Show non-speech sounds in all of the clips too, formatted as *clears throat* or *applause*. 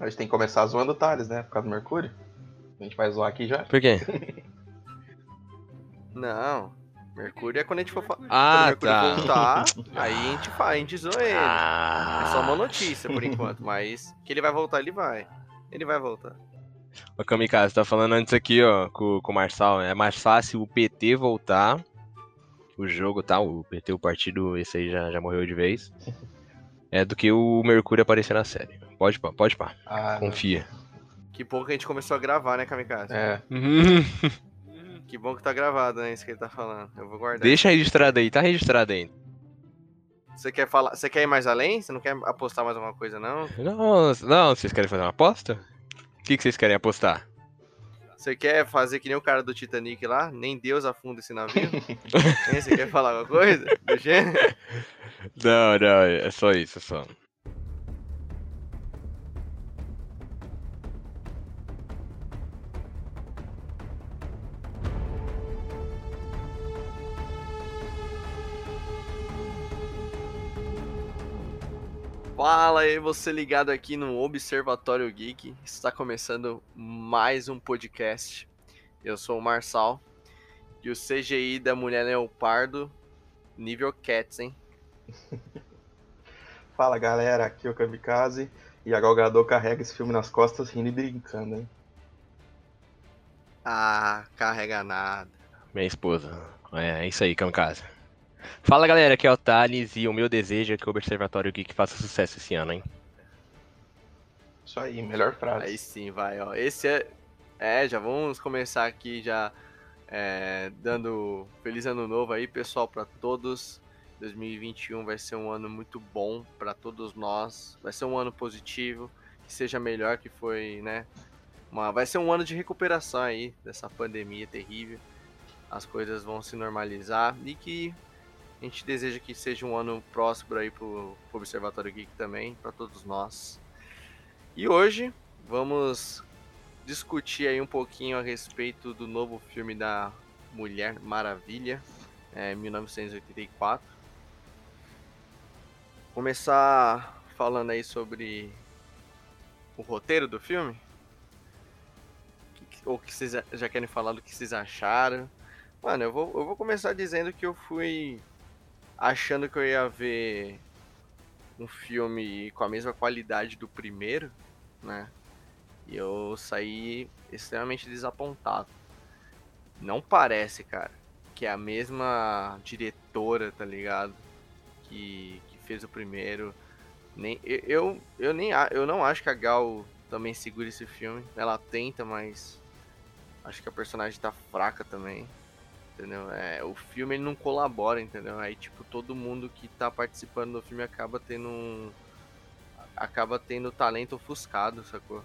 A gente tem que começar zoando o Thales, né? Por causa do Mercúrio. A gente vai zoar aqui já. Por quê? *laughs* Não. Mercúrio é quando a gente for fa- Ah, quando o Mercúrio tá. voltar, aí a gente faz, a gente zoa ele. Ah. É só uma notícia por enquanto, mas que ele vai voltar, ele vai. Ele vai voltar. Ô, Kamikaze, tá falando antes aqui, ó, com, com o Marçal. É mais fácil o PT voltar. O jogo, tá? O PT, o partido, esse aí já, já morreu de vez. É do que o Mercúrio aparecer na série. Pode pá, pode pá. Ah, Confia. Que bom que a gente começou a gravar, né, Kamikaze? é. *laughs* Que bom que tá gravado, né? Isso que ele tá falando. Eu vou guardar. Deixa registrado aí, tá registrado aí. Você quer falar? Você quer ir mais além? Você não quer apostar mais alguma coisa, não? Não, não, vocês querem fazer uma aposta? O que, que vocês querem apostar? Você quer fazer que nem o cara do Titanic lá? Nem Deus afunda esse navio? *laughs* Você quer falar alguma coisa? Do gênero? *laughs* Não, não, é só isso, é só. Fala aí, você ligado aqui no Observatório Geek. Está começando mais um podcast. Eu sou o Marçal. E o CGI da Mulher Leopardo, nível Cats, hein? *laughs* Fala galera, aqui é o Kamikaze. E a Galgador carrega esse filme nas costas rindo e brincando, hein? Ah, carrega nada. Minha esposa. É, é isso aí, Kamikaze. Fala galera, aqui é o Thales e o meu desejo é que o Observatório Geek faça sucesso esse ano, hein? Isso aí, melhor frase. Aí sim, vai, ó. Esse é. É, já vamos começar aqui já é, dando feliz ano novo aí, pessoal, pra todos. 2021 vai ser um ano muito bom pra todos nós. Vai ser um ano positivo, que seja melhor que foi, né? Uma, vai ser um ano de recuperação aí dessa pandemia terrível. As coisas vão se normalizar e que a gente deseja que seja um ano próspero aí pro, pro Observatório Geek também, pra todos nós. E hoje vamos discutir aí um pouquinho a respeito do novo filme da Mulher Maravilha, é, 1984. Começar falando aí sobre o roteiro do filme. Ou que vocês já querem falar do que vocês acharam. Mano, eu vou, eu vou começar dizendo que eu fui achando que eu ia ver um filme com a mesma qualidade do primeiro, né? E eu saí extremamente desapontado. Não parece, cara, que é a mesma diretora, tá ligado? Que, que fez o primeiro. Nem, eu, eu, nem eu não acho que a Gal também segura esse filme. Ela tenta, mas acho que a personagem tá fraca também. Entendeu? É, o filme ele não colabora, entendeu? Aí tipo todo mundo que tá participando do filme acaba tendo um acaba tendo talento ofuscado, sacou?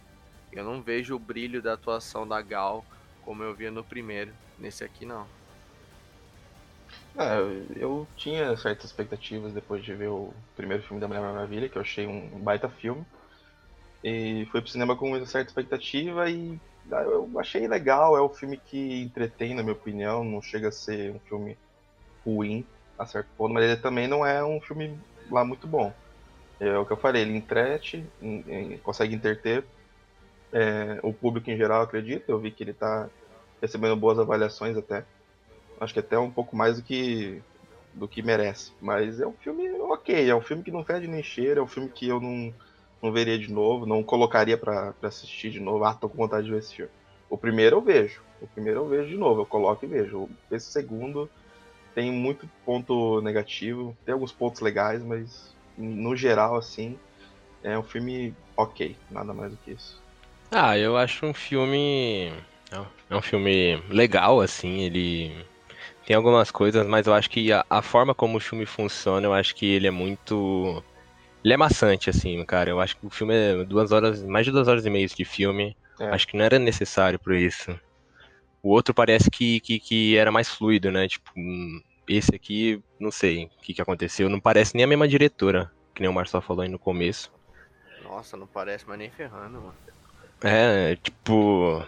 Eu não vejo o brilho da atuação da Gal como eu via no primeiro. Nesse aqui não. É, eu tinha certas expectativas depois de ver o primeiro filme da Mulher Maravilha, que eu achei um baita filme. E fui pro cinema com uma certa expectativa e eu achei legal, é um filme que entretém, na minha opinião, não chega a ser um filme ruim a certo ponto, mas ele também não é um filme lá muito bom. É o que eu falei, ele entrete, consegue interter é, o público em geral, acredito. Eu vi que ele tá recebendo boas avaliações até. Acho que até um pouco mais do que do que merece. Mas é um filme ok, é um filme que não fede nem cheira, é um filme que eu não, não veria de novo, não colocaria pra assistir de novo. Ah, tô com vontade de ver esse filme. O primeiro eu vejo, o primeiro eu vejo de novo, eu coloco e vejo. Esse segundo tem muito ponto negativo, tem alguns pontos legais, mas no geral, assim, é um filme ok, nada mais do que isso. Ah, eu acho um filme. É um filme legal, assim, ele tem algumas coisas, mas eu acho que a, a forma como o filme funciona, eu acho que ele é muito. Ele é maçante, assim, cara. Eu acho que o filme é duas horas, mais de duas horas e meia de filme. É. Acho que não era necessário por isso. O outro parece que, que, que era mais fluido, né? Tipo, hum, esse aqui, não sei o que, que aconteceu. Não parece nem a mesma diretora, que nem o Marcel falou aí no começo. Nossa, não parece mais nem ferrando, mano. É, tipo.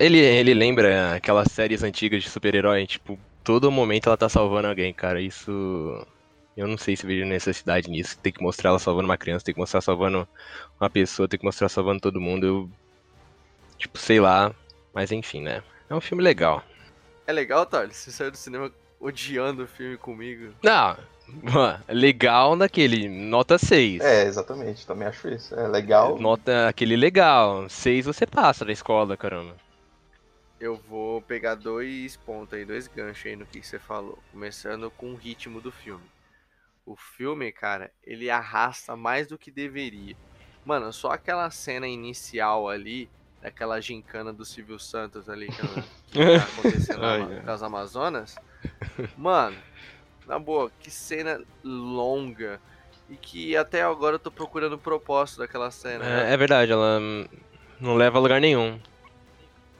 Ele, ele lembra aquelas séries antigas de super-herói, tipo, todo momento ela tá salvando alguém, cara. Isso. Eu não sei se vejo necessidade nisso. Tem que mostrar ela salvando uma criança, tem que mostrar salvando uma pessoa, tem que mostrar salvando todo mundo. Eu. Tipo, sei lá. Mas enfim, né? É um filme legal. É legal, Thales? Você saiu do cinema odiando o filme comigo? Não, legal naquele, nota 6. É, exatamente, também acho isso. É legal. Nota aquele legal. 6 você passa da escola, caramba. Eu vou pegar dois pontos aí, dois ganchos aí no que você falou. Começando com o ritmo do filme. O filme, cara, ele arrasta mais do que deveria. Mano, só aquela cena inicial ali, daquela gincana do Silvio Santos ali que, que tá *laughs* acontecendo nas Amazonas. Mano, na boa, que cena longa. E que até agora eu tô procurando o propósito daquela cena. É, né? é verdade, ela não leva a lugar nenhum.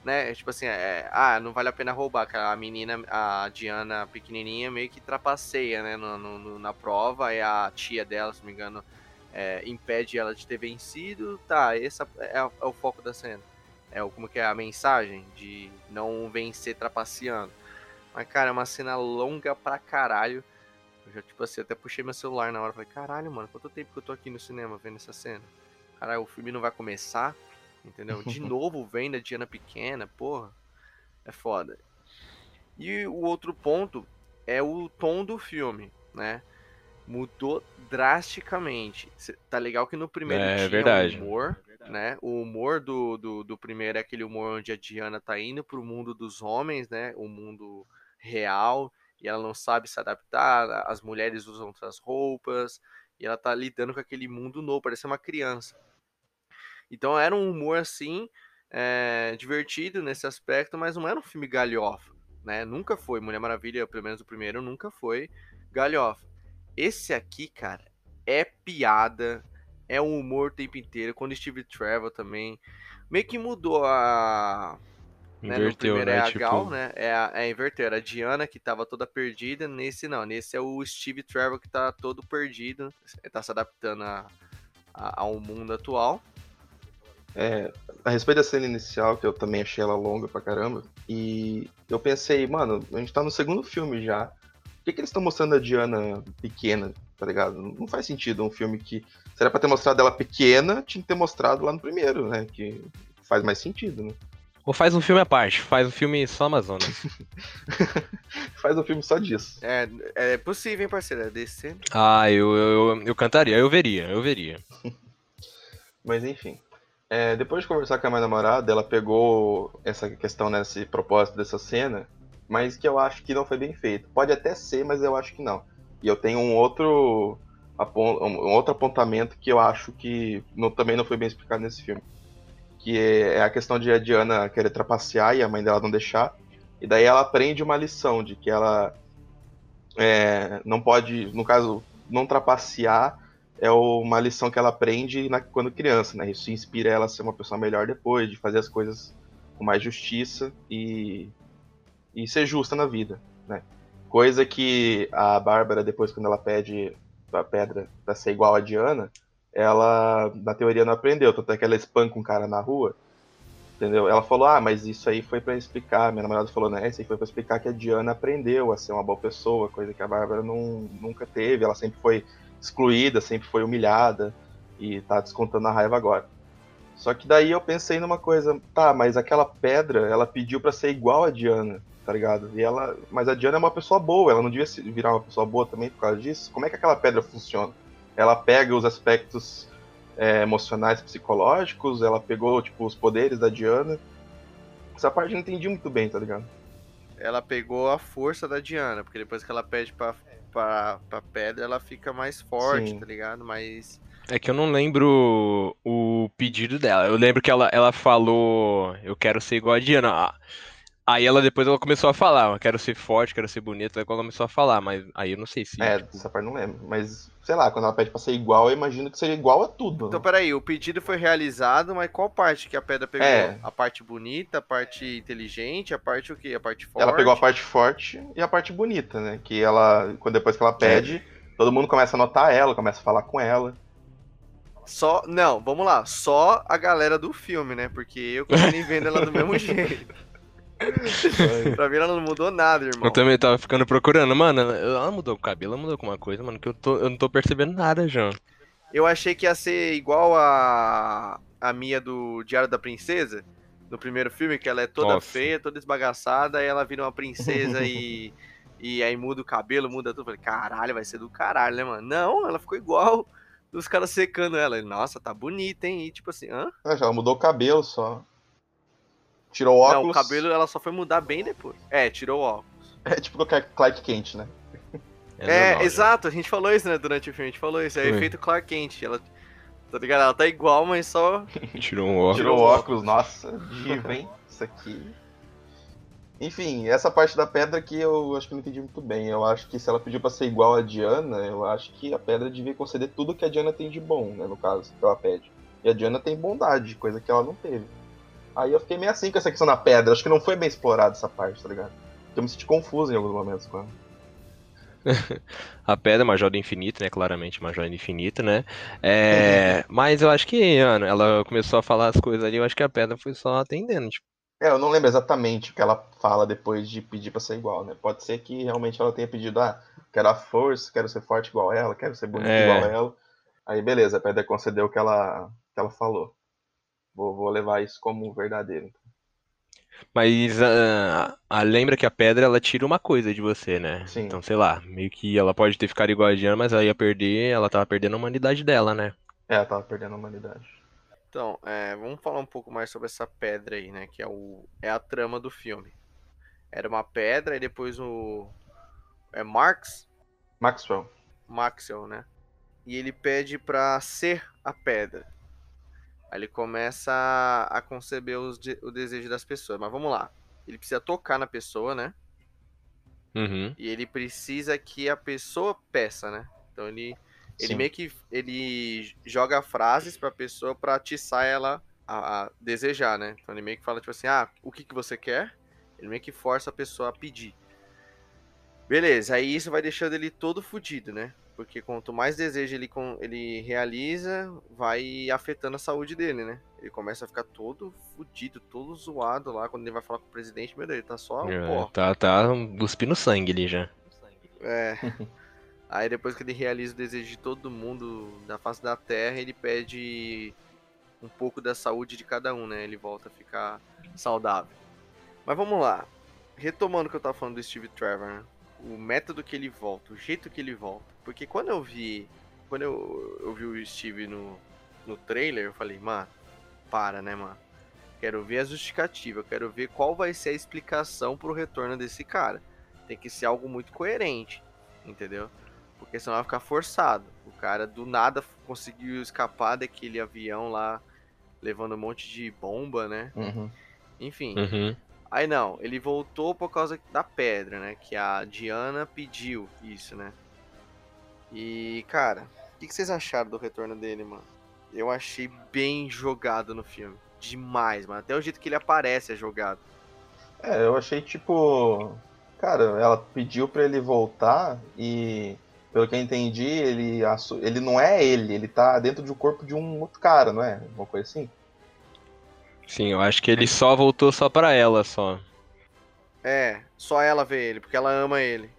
Né? Tipo assim, é, ah, não vale a pena roubar. A menina, a Diana pequenininha, meio que trapaceia, né? No, no, na prova. E a tia dela, se não me engano, é, impede ela de ter vencido. Tá, esse é, é, o foco da cena. É como que é a mensagem de não vencer trapaceando. Mas, cara, é uma cena longa pra caralho. Eu já, tipo assim, até puxei meu celular na hora. Falei, caralho, mano, quanto tempo que eu tô aqui no cinema vendo essa cena? Caralho, o filme não vai começar, entendeu? De *laughs* novo vem a Diana pequena, porra. É foda. E o outro ponto é o tom do filme, né? Mudou drasticamente. Tá legal que no primeiro é, tinha verdade. humor, né? O humor do, do, do, primeiro é aquele humor onde a Diana tá indo pro mundo dos homens, né? O mundo real e ela não sabe se adaptar, as mulheres usam outras roupas e ela tá lidando com aquele mundo novo, parece uma criança. Então era um humor assim, é, divertido nesse aspecto, mas não era um filme galhofa, né? Nunca foi. Mulher Maravilha, pelo menos o primeiro, nunca foi galhofa. Esse aqui, cara, é piada, é um humor o tempo inteiro. Quando Steve Trevor também meio que mudou a né? Primeiro né? é a tipo... Gal, né? É a, é a inverter. A Diana que tava toda perdida. Nesse não. Nesse é o Steve Trevor que tá todo perdido. Tá se adaptando a, a, ao mundo atual. É, a respeito da cena inicial, que eu também achei ela longa pra caramba, e eu pensei, mano, a gente tá no segundo filme já. Por que, que eles estão mostrando a Diana pequena, tá ligado? Não faz sentido um filme que. Se era pra ter mostrado ela pequena, tinha que ter mostrado lá no primeiro, né? Que faz mais sentido, né? Ou faz um filme à parte, faz um filme só Amazonas. *laughs* faz um filme só disso. É, é possível, hein, parceiro? É desse. Ah, eu, eu, eu cantaria, eu veria, eu veria. *laughs* Mas enfim. É, depois de conversar com a minha namorada, ela pegou essa questão né, propósito dessa cena, mas que eu acho que não foi bem feito. Pode até ser, mas eu acho que não. E eu tenho um outro, um outro apontamento que eu acho que não, também não foi bem explicado nesse filme que é a questão de a Diana querer trapacear e a mãe dela não deixar. E daí ela aprende uma lição de que ela é, não pode, no caso, não trapacear é uma lição que ela aprende na, quando criança, né? Isso inspira ela a ser uma pessoa melhor depois, de fazer as coisas com mais justiça e, e ser justa na vida, né? Coisa que a Bárbara, depois quando ela pede a pedra para ser igual a Diana, ela, na teoria, não aprendeu. Tanto é que ela espanca um cara na rua. Entendeu? Ela falou, ah, mas isso aí foi para explicar. Minha namorada falou, né? Isso aí foi pra explicar que a Diana aprendeu a ser uma boa pessoa, coisa que a Bárbara não, nunca teve. Ela sempre foi excluída, sempre foi humilhada. E tá descontando a raiva agora. Só que daí eu pensei numa coisa, tá, mas aquela pedra, ela pediu para ser igual a Diana, tá ligado? E ela, mas a Diana é uma pessoa boa, ela não devia virar uma pessoa boa também por causa disso? Como é que aquela pedra funciona? ela pega os aspectos é, emocionais, psicológicos, ela pegou, tipo, os poderes da Diana. Essa parte eu não entendi muito bem, tá ligado? Ela pegou a força da Diana, porque depois que ela pede pra, pra, pra pedra, ela fica mais forte, Sim. tá ligado? Mas. É que eu não lembro o pedido dela. Eu lembro que ela, ela falou: Eu quero ser igual a Diana. Aí ela depois ela começou a falar, quero ser forte, quero ser bonita, aí ela começou a falar, mas aí eu não sei se. É, tipo... essa parte não lembro. Mas, sei lá, quando ela pede pra ser igual, eu imagino que seria igual a tudo. Então, né? peraí, o pedido foi realizado, mas qual parte que a pedra pegou? É. A parte bonita, a parte inteligente, a parte o quê? A parte forte? Ela pegou a parte forte e a parte bonita, né? Que ela, quando depois que ela pede, é. todo mundo começa a notar ela, começa a falar com ela. Só, não, vamos lá, só a galera do filme, né? Porque eu continuei vendo ela do mesmo *laughs* jeito. Pra mim ela não mudou nada, irmão. Eu também tava ficando procurando. Mano, ela mudou o cabelo, ela mudou alguma coisa, mano, que eu, tô, eu não tô percebendo nada, João. Eu achei que ia ser igual a, a Mia do Diário da Princesa, no primeiro filme, que ela é toda Nossa. feia, toda esbagaçada, aí ela vira uma princesa e, e aí muda o cabelo, muda tudo. Falei, caralho, vai ser do caralho, né, mano? Não, ela ficou igual os caras secando ela. Nossa, tá bonita, hein? E tipo assim, hã? Ela mudou o cabelo só. Tirou o Não, óculos. o cabelo ela só foi mudar bem depois. É, tirou o óculos. *laughs* É tipo o Clark Kent, né? É, normal, exato, a gente falou isso, né, durante o filme, a gente falou isso, é Foi. efeito Clark Kent, ela, tá ligado? Ela tá igual, mas só... *laughs* Tirou um óculos. Tirou o óculos, nossa, diva, hein? Isso aqui. Enfim, essa parte da pedra aqui eu acho que não entendi muito bem. Eu acho que se ela pediu pra ser igual a Diana, eu acho que a pedra devia conceder tudo que a Diana tem de bom, né? No caso, que ela pede. E a Diana tem bondade, coisa que ela não teve. Aí eu fiquei meio assim com essa questão da pedra. Acho que não foi bem explorada essa parte, tá ligado? Eu me senti confuso em alguns momentos com ela. *laughs* A pedra é uma joia do infinito, né? Claramente uma joia do infinito, né? É, mas eu acho que, mano, ela começou a falar as coisas ali, eu acho que a pedra foi só atendendo, tipo. É, eu não lembro exatamente o que ela fala depois de pedir pra ser igual, né? Pode ser que realmente ela tenha pedido, ah, quero a força, quero ser forte igual ela, quero ser bonita É. igual ela. Aí beleza, a pedra concedeu o que ela, que ela falou. Vou, vou levar isso como verdadeiro. Mas ah, ah, lembra que a pedra ela tira uma coisa de você, né? Sim. Então, sei lá, meio que ela pode ter ficado igual a Diana, mas ela ia perder, ela tava perdendo a humanidade dela, né? É, ela tava perdendo a humanidade. Então, é, vamos falar um pouco mais sobre essa pedra aí, né, que é, o, é a trama do filme. Era uma pedra e depois o... É Marx? Maxwell. Maxwell, né? E ele pede pra ser a pedra. Aí ele começa a, a conceber os o desejo das pessoas. Mas vamos lá. Ele precisa tocar na pessoa, né? Uhum. E ele precisa que a pessoa peça, né? Então ele, ele meio que ele joga frases pra pessoa pra atiçar ela a, a desejar, né? Então ele meio que fala tipo assim: "Ah, o que que você quer?" Ele meio que força a pessoa a pedir. Beleza, aí isso vai deixando ele todo fudido, né? Porque quanto mais desejo ele, com, ele realiza, vai afetando a saúde dele, né? Ele começa a ficar todo fudido, todo zoado lá. Quando ele vai falar com o presidente, meu Deus, ele tá só É, tá, tá cuspindo sangue ali já. É. *laughs* Aí depois que ele realiza o desejo de todo mundo da face da Terra, ele pede um pouco da saúde de cada um, né? Ele volta a ficar saudável. Mas vamos lá. Retomando o que eu tava falando do Steve Trevor, né? O método que ele volta, o jeito que ele volta. Porque quando eu vi. Quando eu, eu vi o Steve no, no trailer, eu falei, mano, para, né, mano? Quero ver a justificativa, eu quero ver qual vai ser a explicação pro retorno desse cara. Tem que ser algo muito coerente, entendeu? Porque senão vai ficar forçado. O cara do nada conseguiu escapar daquele avião lá, levando um monte de bomba, né? Uhum. Enfim. Uhum. Aí não, ele voltou por causa da pedra, né? Que a Diana pediu isso, né? E, cara, o que, que vocês acharam do retorno dele, mano? Eu achei bem jogado no filme. Demais, mano. Até o jeito que ele aparece é jogado. É, eu achei tipo. Cara, ela pediu pra ele voltar e, pelo que eu entendi, ele, ele não é ele, ele tá dentro do corpo de um outro cara, não é? Uma coisa assim? Sim, eu acho que ele só voltou só pra ela, só. É, só ela vê ele, porque ela ama ele.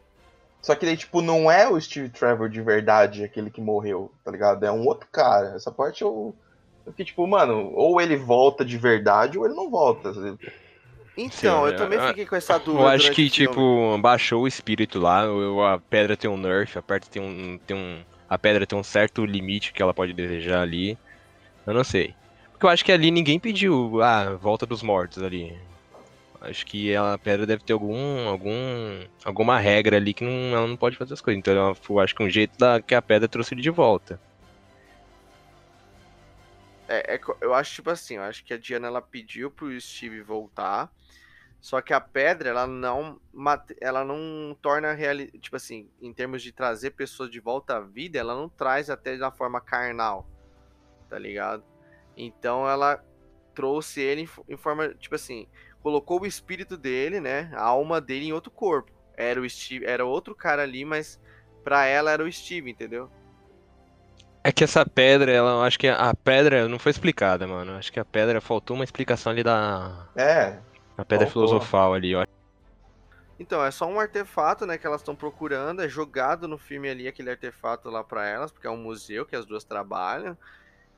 Só que daí, tipo, não é o Steve Trevor de verdade, aquele que morreu, tá ligado? É um outro cara. Essa parte eu. Eu fiquei tipo, mano, ou ele volta de verdade ou ele não volta. Então, Sim, eu também eu- fiquei com essa dúvida. Eu acho que, tipo, baixou o espírito lá, a pedra tem um nerf, a pedra tem um, tem um. A pedra tem um certo limite que ela pode desejar ali. Eu não sei. Eu acho que ali ninguém pediu a volta dos mortos ali. Acho que a pedra deve ter algum. algum. alguma regra ali que não, ela não pode fazer as coisas. Então eu acho que um jeito da, que a pedra trouxe ele de volta. É, é eu acho tipo assim, eu acho que a Diana ela pediu pro Steve voltar, só que a pedra ela não ela não torna reali tipo assim, em termos de trazer pessoas de volta à vida, ela não traz até da forma carnal, tá ligado? Então ela trouxe ele em, fo- em forma tipo assim, colocou o espírito dele, né, a alma dele em outro corpo. Era o Steve, era outro cara ali, mas pra ela era o Steve, entendeu? É que essa pedra, ela, eu acho que a pedra não foi explicada, mano. Acho que a pedra faltou uma explicação ali da. É, A pedra Faltou. filosofal ali, ó. Então, é só um artefato, né, que elas estão procurando, é jogado no filme ali aquele artefato lá pra elas, porque é um museu que as duas trabalham.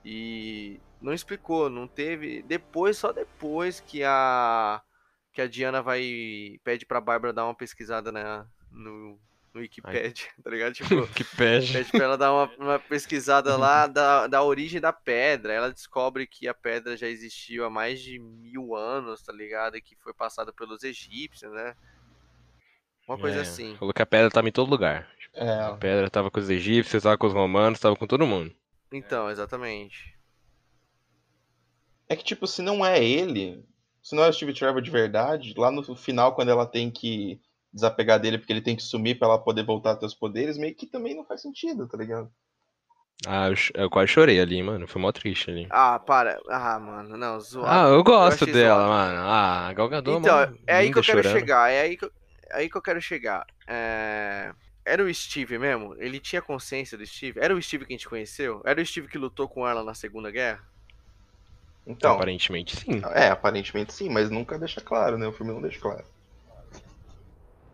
E não explicou, não teve. Depois, só depois que a que a Diana vai pede pra Bárbara dar uma pesquisada na no, no Wikipedia, *laughs* tá ligado? Tipo, que pede. pede pra ela dar uma, uma pesquisada lá da, da origem da pedra. Ela descobre que a pedra já existiu há mais de mil anos, tá ligado? E que foi passada pelos egípcios, né? Uma coisa É, assim. Falou que a pedra tava em todo lugar. A É, pedra tava com os egípcios, tava com os romanos, tava com todo mundo. Então, exatamente. é que, tipo, se não é ele, se não é o Steve Trevor de verdade, lá no final, quando ela tem que desapegar dele porque ele tem que sumir pra ela poder voltar a ter os poderes, meio que também não faz sentido, tá ligado? Ah, eu, eu quase chorei ali, mano. Foi mó triste ali. Ah, para. Ah, mano, não, zoado. Ah, eu gosto achei dela, zoado. mano. Ah, a Gal Gadot, Então, mano, é aí que eu quero chorando. chegar. É aí que eu, é aí que eu quero chegar. É, Era o Steve mesmo? Ele tinha consciência do Steve? Era o Steve que a gente conheceu? Era o Steve que lutou com ela na Segunda Guerra? Então, Aparentemente sim. é, aparentemente sim, mas nunca deixa claro, né? O filme não deixa claro.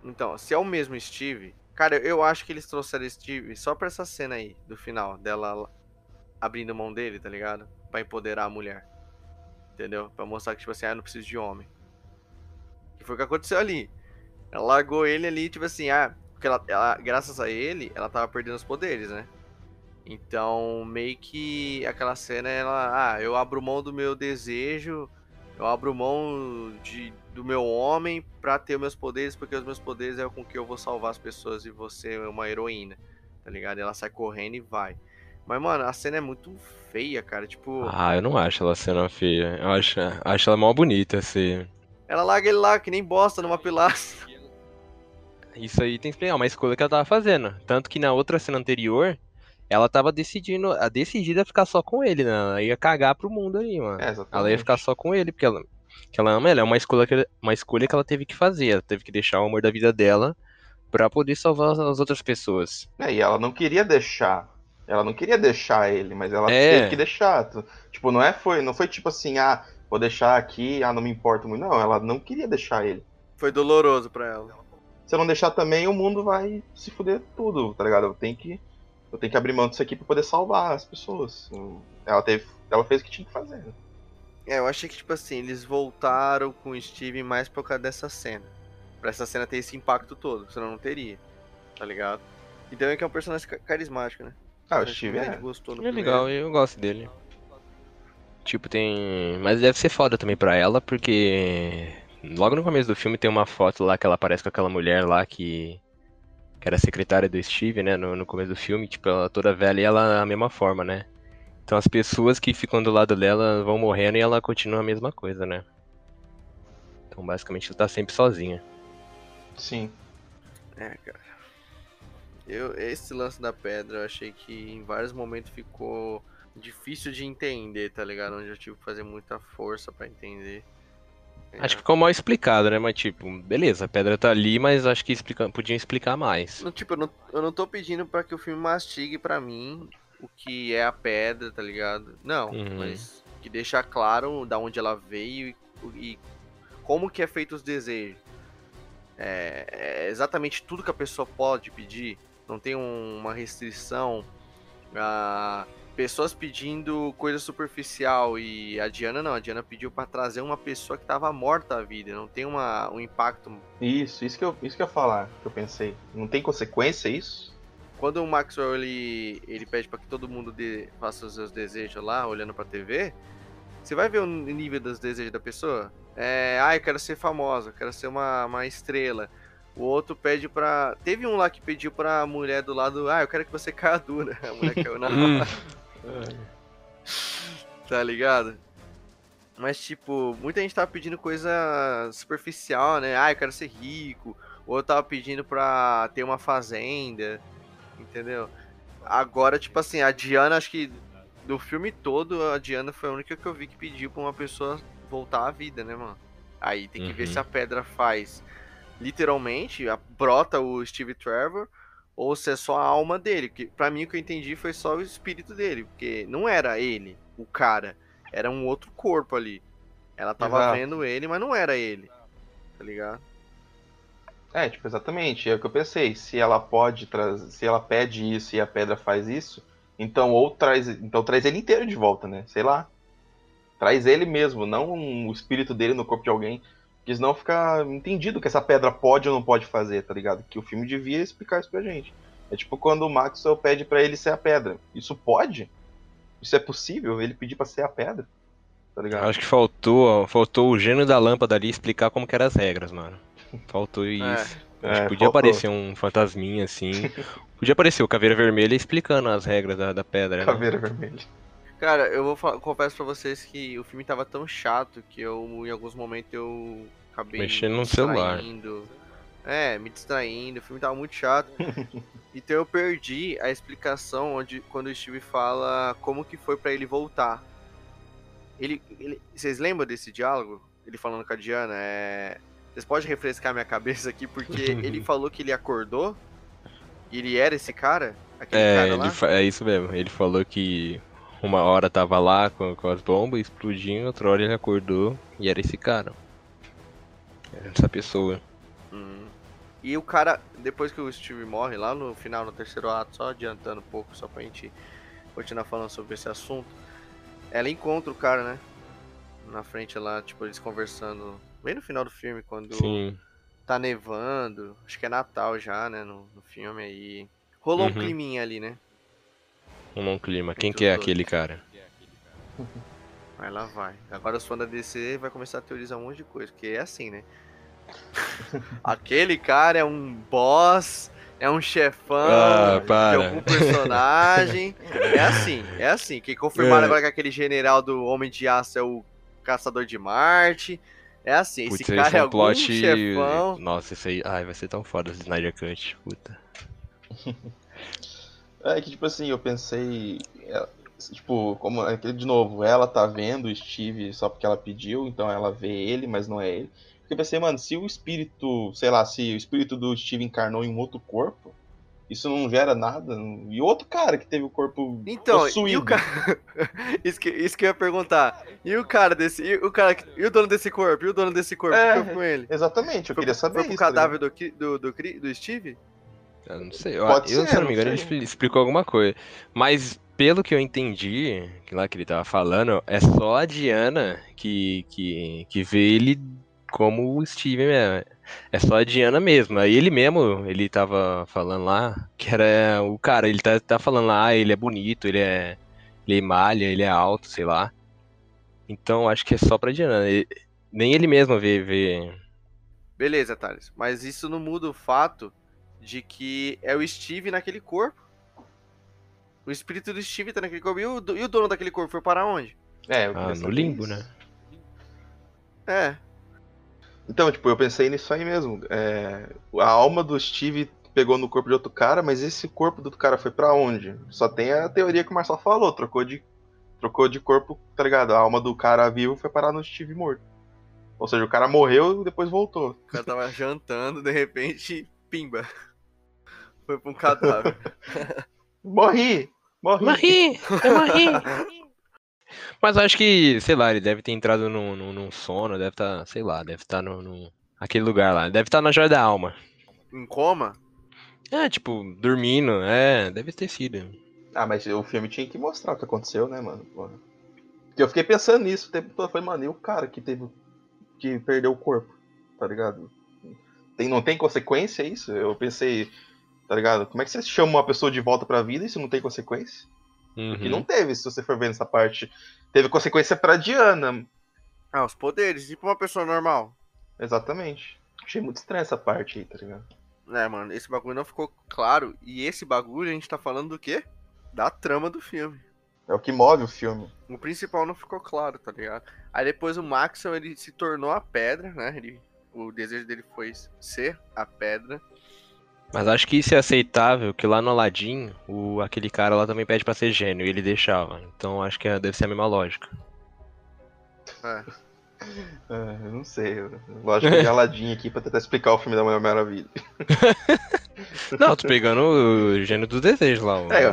Então, se é o mesmo Steve, cara, eu acho que eles trouxeram Steve só pra essa cena aí, do final, dela abrindo mão dele, tá ligado? Pra empoderar a mulher. Entendeu? Pra mostrar que, tipo assim, ah, eu não preciso de homem. Que foi o que aconteceu ali. Ela largou ele ali, tipo assim, ah, porque ela, ela- graças a ele, ela tava perdendo os poderes, né? Então, meio que aquela cena, ela, ah, eu abro mão do meu desejo, eu abro mão de, do meu homem pra ter os meus poderes, porque os meus poderes é com que eu vou salvar as pessoas e você é uma heroína, tá ligado? E ela sai correndo e vai. Mas, mano, a cena é muito feia, cara. Tipo, Ah, eu não acho ela cena feia. Eu acho, acho ela mó bonita, assim. ela larga ele lá, que nem bosta numa pilastra. Isso aí tem que explicar, uma escolha que ela tava fazendo. Tanto que na outra cena anterior, ela tava decidindo, a decidida a ficar só com ele, né? Ela ia cagar pro mundo aí, mano. É, exatamente. Ela ia ficar só com ele, porque ela, que ela ama ele. É uma escolha, que, uma escolha que ela teve que fazer. Ela teve que deixar o amor da vida dela pra poder salvar as- as outras pessoas. É, e ela não queria deixar. Ela não queria deixar ele, mas ela É. teve que deixar. Tipo, não é foi, não foi tipo assim, ah, vou deixar aqui, ah, não me importo muito. Não, ela não queria deixar ele. Foi doloroso pra ela. Se eu não deixar também, o mundo vai se fuder tudo, tá ligado? Eu tenho que eu tenho que abrir mão disso aqui pra poder salvar as pessoas. Ela teve, ela fez o que tinha que fazer. né? É, eu achei que, tipo assim, eles voltaram com o Steve mais por causa dessa cena. Pra essa cena ter esse impacto todo, senão não teria. Tá ligado? E também que é um personagem ca- carismático, né? Ah, o Steve é. gostou no É primeiro. legal, eu gosto dele. Tipo, tem. Mas deve ser foda também pra ela, porque. Logo no começo do filme tem uma foto lá que ela aparece com aquela mulher lá que. Que era secretária do Steve, né? No, no começo do filme, tipo, ela toda velha e ela da mesma forma, né? Então as pessoas que ficam do lado dela vão morrendo e ela continua a mesma coisa, né? Então basicamente ela tá sempre sozinha. Sim. É, cara. Eu, esse lance da pedra, eu achei que em vários momentos ficou difícil de entender, tá ligado? Onde eu tive que fazer muita força pra entender. Acho que ficou mal explicado, né? Mas tipo, beleza, a pedra tá ali, mas acho que explica... podiam explicar mais. Não, tipo, eu não, eu não tô pedindo pra que o filme mastigue pra mim o que é a pedra, tá ligado? Não, Uhum. mas que deixa claro da onde ela veio e, e como que é feito os desejos. É, é exatamente tudo que a pessoa pode pedir. Não tem um- uma restrição. a pessoas pedindo coisa superficial e a Diana não. A Diana pediu pra trazer uma pessoa que tava morta à vida. Não tem uma, um impacto Isso, isso que eu, isso que eu ia falar, que eu pensei. Não tem consequência isso? quando o Maxwell ele, ele pede pra que todo mundo dê- faça os seus desejos lá, olhando pra TV, você vai ver o nível dos desejos da pessoa? É, ah, eu quero ser famosa, eu quero ser uma, uma estrela. O outro pede pra. Teve um lá que pediu pra mulher do lado, ah, eu quero que você caia dura. A mulher caiu na *laughs* Hum. Tá ligado? Mas, tipo, muita gente tava pedindo coisa superficial, né? Ah, eu quero ser rico. O outro tava pedindo pra ter uma fazenda, entendeu? Agora, tipo assim, a Diana, acho que do filme todo, a Diana foi a única que eu vi que pediu pra uma pessoa voltar à vida, né, mano? Aí tem que ver Uhum. se a pedra faz literalmente, a- brota o Steve Trevor, ou se é só a alma dele. Porque pra mim o que eu entendi foi só o espírito dele, porque não era ele, o cara, era um outro corpo ali. Ela tava Exato. vendo ele, mas não era ele. Tá ligado? É, tipo, exatamente. É o que eu pensei. Se ela pode trazer. Se ela pede isso e a pedra faz isso, então ou traz. Então traz ele inteiro de volta, né? Sei lá. Traz ele mesmo, não o espírito dele no corpo de alguém. Porque senão fica entendido que essa pedra pode ou não pode fazer, tá ligado? Que o filme devia explicar isso pra gente. É tipo quando o Maxwell pede pra ele ser a pedra. Isso pode? Isso é possível? Ele pedir pra ser a pedra? Tá ligado? Acho que faltou, faltou o gênio da lâmpada ali explicar como que eram as regras, mano. Faltou isso. Acho que É, podia faltou. aparecer um fantasminha assim. *laughs* podia aparecer o Caveira Vermelha explicando as regras da, da pedra, né? Caveira vermelha. Cara, eu vou confesso pra vocês que o filme tava tão chato que eu, em alguns momentos, eu acabei Mexendo me no celular. distraindo. É, me distraindo, o filme tava muito chato. *laughs* então eu perdi a explicação onde quando o Steve fala como que foi pra ele voltar. Ele, ele- vocês lembram desse diálogo? Ele falando com a Diana, é... Vocês podem refrescar minha cabeça aqui, porque *laughs* ele falou que ele acordou e ele era esse cara? Aquele É, cara ele lá? fa- é isso mesmo. Ele falou que uma hora tava lá com, com as bombas explodindo, outra hora ele acordou e era esse cara. Era essa pessoa. Uhum. E o cara, depois que o Steve morre, lá no final, no terceiro ato, só adiantando um pouco, só pra gente continuar falando sobre esse assunto, ela encontra o cara, né? Na frente lá, tipo, eles conversando, bem no final do filme, quando Sim. tá nevando, acho que é Natal já, né, no, no filme aí. Rolou um Uhum. climinha ali, né? Um bom clima. Quem que é aquele cara? *laughs* Aí lá vai. Agora os fãs da DC vai começar a teorizar um monte de coisa, porque é assim, né? *laughs* Aquele cara é um boss, é um chefão Ah, de algum personagem. *laughs* É assim, é assim. Que confirmaram É. agora que aquele general do Homem de Aço é o Caçador de Marte. É assim, esse Putz, esse cara é é um algum plot. chefão. Nossa, isso aí. Ai, vai ser tão foda esse Snyder Cut. Puta. É que, tipo assim, eu pensei. é, Tipo, como é de novo, ela tá vendo o Steve só porque ela pediu, então ela vê ele, mas não é ele. Porque eu pensei, mano, se o espírito, sei lá, se o espírito do Steve encarnou em um outro corpo, isso não gera nada. E outro cara que teve o corpo Então, possuído. e o cara. *laughs* isso, que, isso que eu ia perguntar. E o cara desse. E o, cara, que- e o dono desse corpo? E o dono desse corpo? É, que foi com ele? Exatamente, eu Foi queria saber Foi pro isso. ligado? cadáver do, do, do, do Steve? Eu não sei. Eu, Pode eu, ser, se não me engano, ele sei. expli- explicou alguma coisa. Mas, pelo que eu entendi, que lá que ele tava falando, é só a Diana que, que, que vê ele como o Steven mesmo. É só a Diana mesmo. Aí ele mesmo, ele tava falando lá, que era o cara, ele tá, tá falando lá, ah, ele é bonito, ele é. Ele malha, ele é alto, sei lá. Então acho que é só pra Diana. Ele- nem ele mesmo vê, vê. Beleza, Thales. Mas isso não muda o fato de que é o Steve naquele corpo. O espírito do Steve tá naquele corpo. E o, e o dono daquele corpo foi para onde? É, eu Ah, no limbo, isso. né? É. Então, tipo, eu pensei nisso aí mesmo. É, a alma do Steve pegou no corpo de outro cara, mas esse corpo do outro cara foi pra onde? Só tem a teoria que o Marcelo falou, trocou de, trocou de corpo, tá ligado? A alma do cara vivo foi parar no Steve morto. Ou seja, o cara morreu e depois voltou. O cara tava jantando, de repente, pimba. Foi pra um cadáver. *laughs* Morri! Morri! Morri! Eu morri! *laughs* Mas acho que, sei lá, ele deve ter entrado num, num, num sono, deve estar, sei lá, deve estar no, no- aquele lugar lá, deve estar na joia da alma. em coma? É, tipo, dormindo, é, deve ter sido. Ah, mas o filme tinha que mostrar o que aconteceu, né, mano? Porque eu fiquei pensando nisso o tempo todo. Falei, mano, e o cara que teve. que perdeu o corpo? Tá ligado? Tem, não tem consequência isso? Eu pensei, tá ligado? Como é que você chama uma pessoa de volta pra vida e isso não tem consequência? E não Uhum. teve, se você for ver nessa parte. Teve consequência pra Diana. Ah, os poderes, tipo uma pessoa normal. Exatamente. Achei muito estranha essa parte aí, tá ligado? É, mano, esse bagulho não ficou claro. E esse bagulho a gente tá falando do quê? Da trama do filme. É o que move o filme. O principal não ficou claro, tá ligado? Aí depois o Maxwell, ele se tornou a pedra, né? Ele, o desejo dele foi ser a pedra. Mas acho que isso é aceitável, que lá no Aladdin, o, aquele cara lá também pede pra ser gênio, e ele deixava. Então acho que é- deve ser a mesma lógica. É. *laughs* É, eu não sei. Lógico de Aladdin aqui pra tentar explicar o filme da Mulher Maravilha. *laughs* Não, tô pegando o gênio do desejo lá. O, É,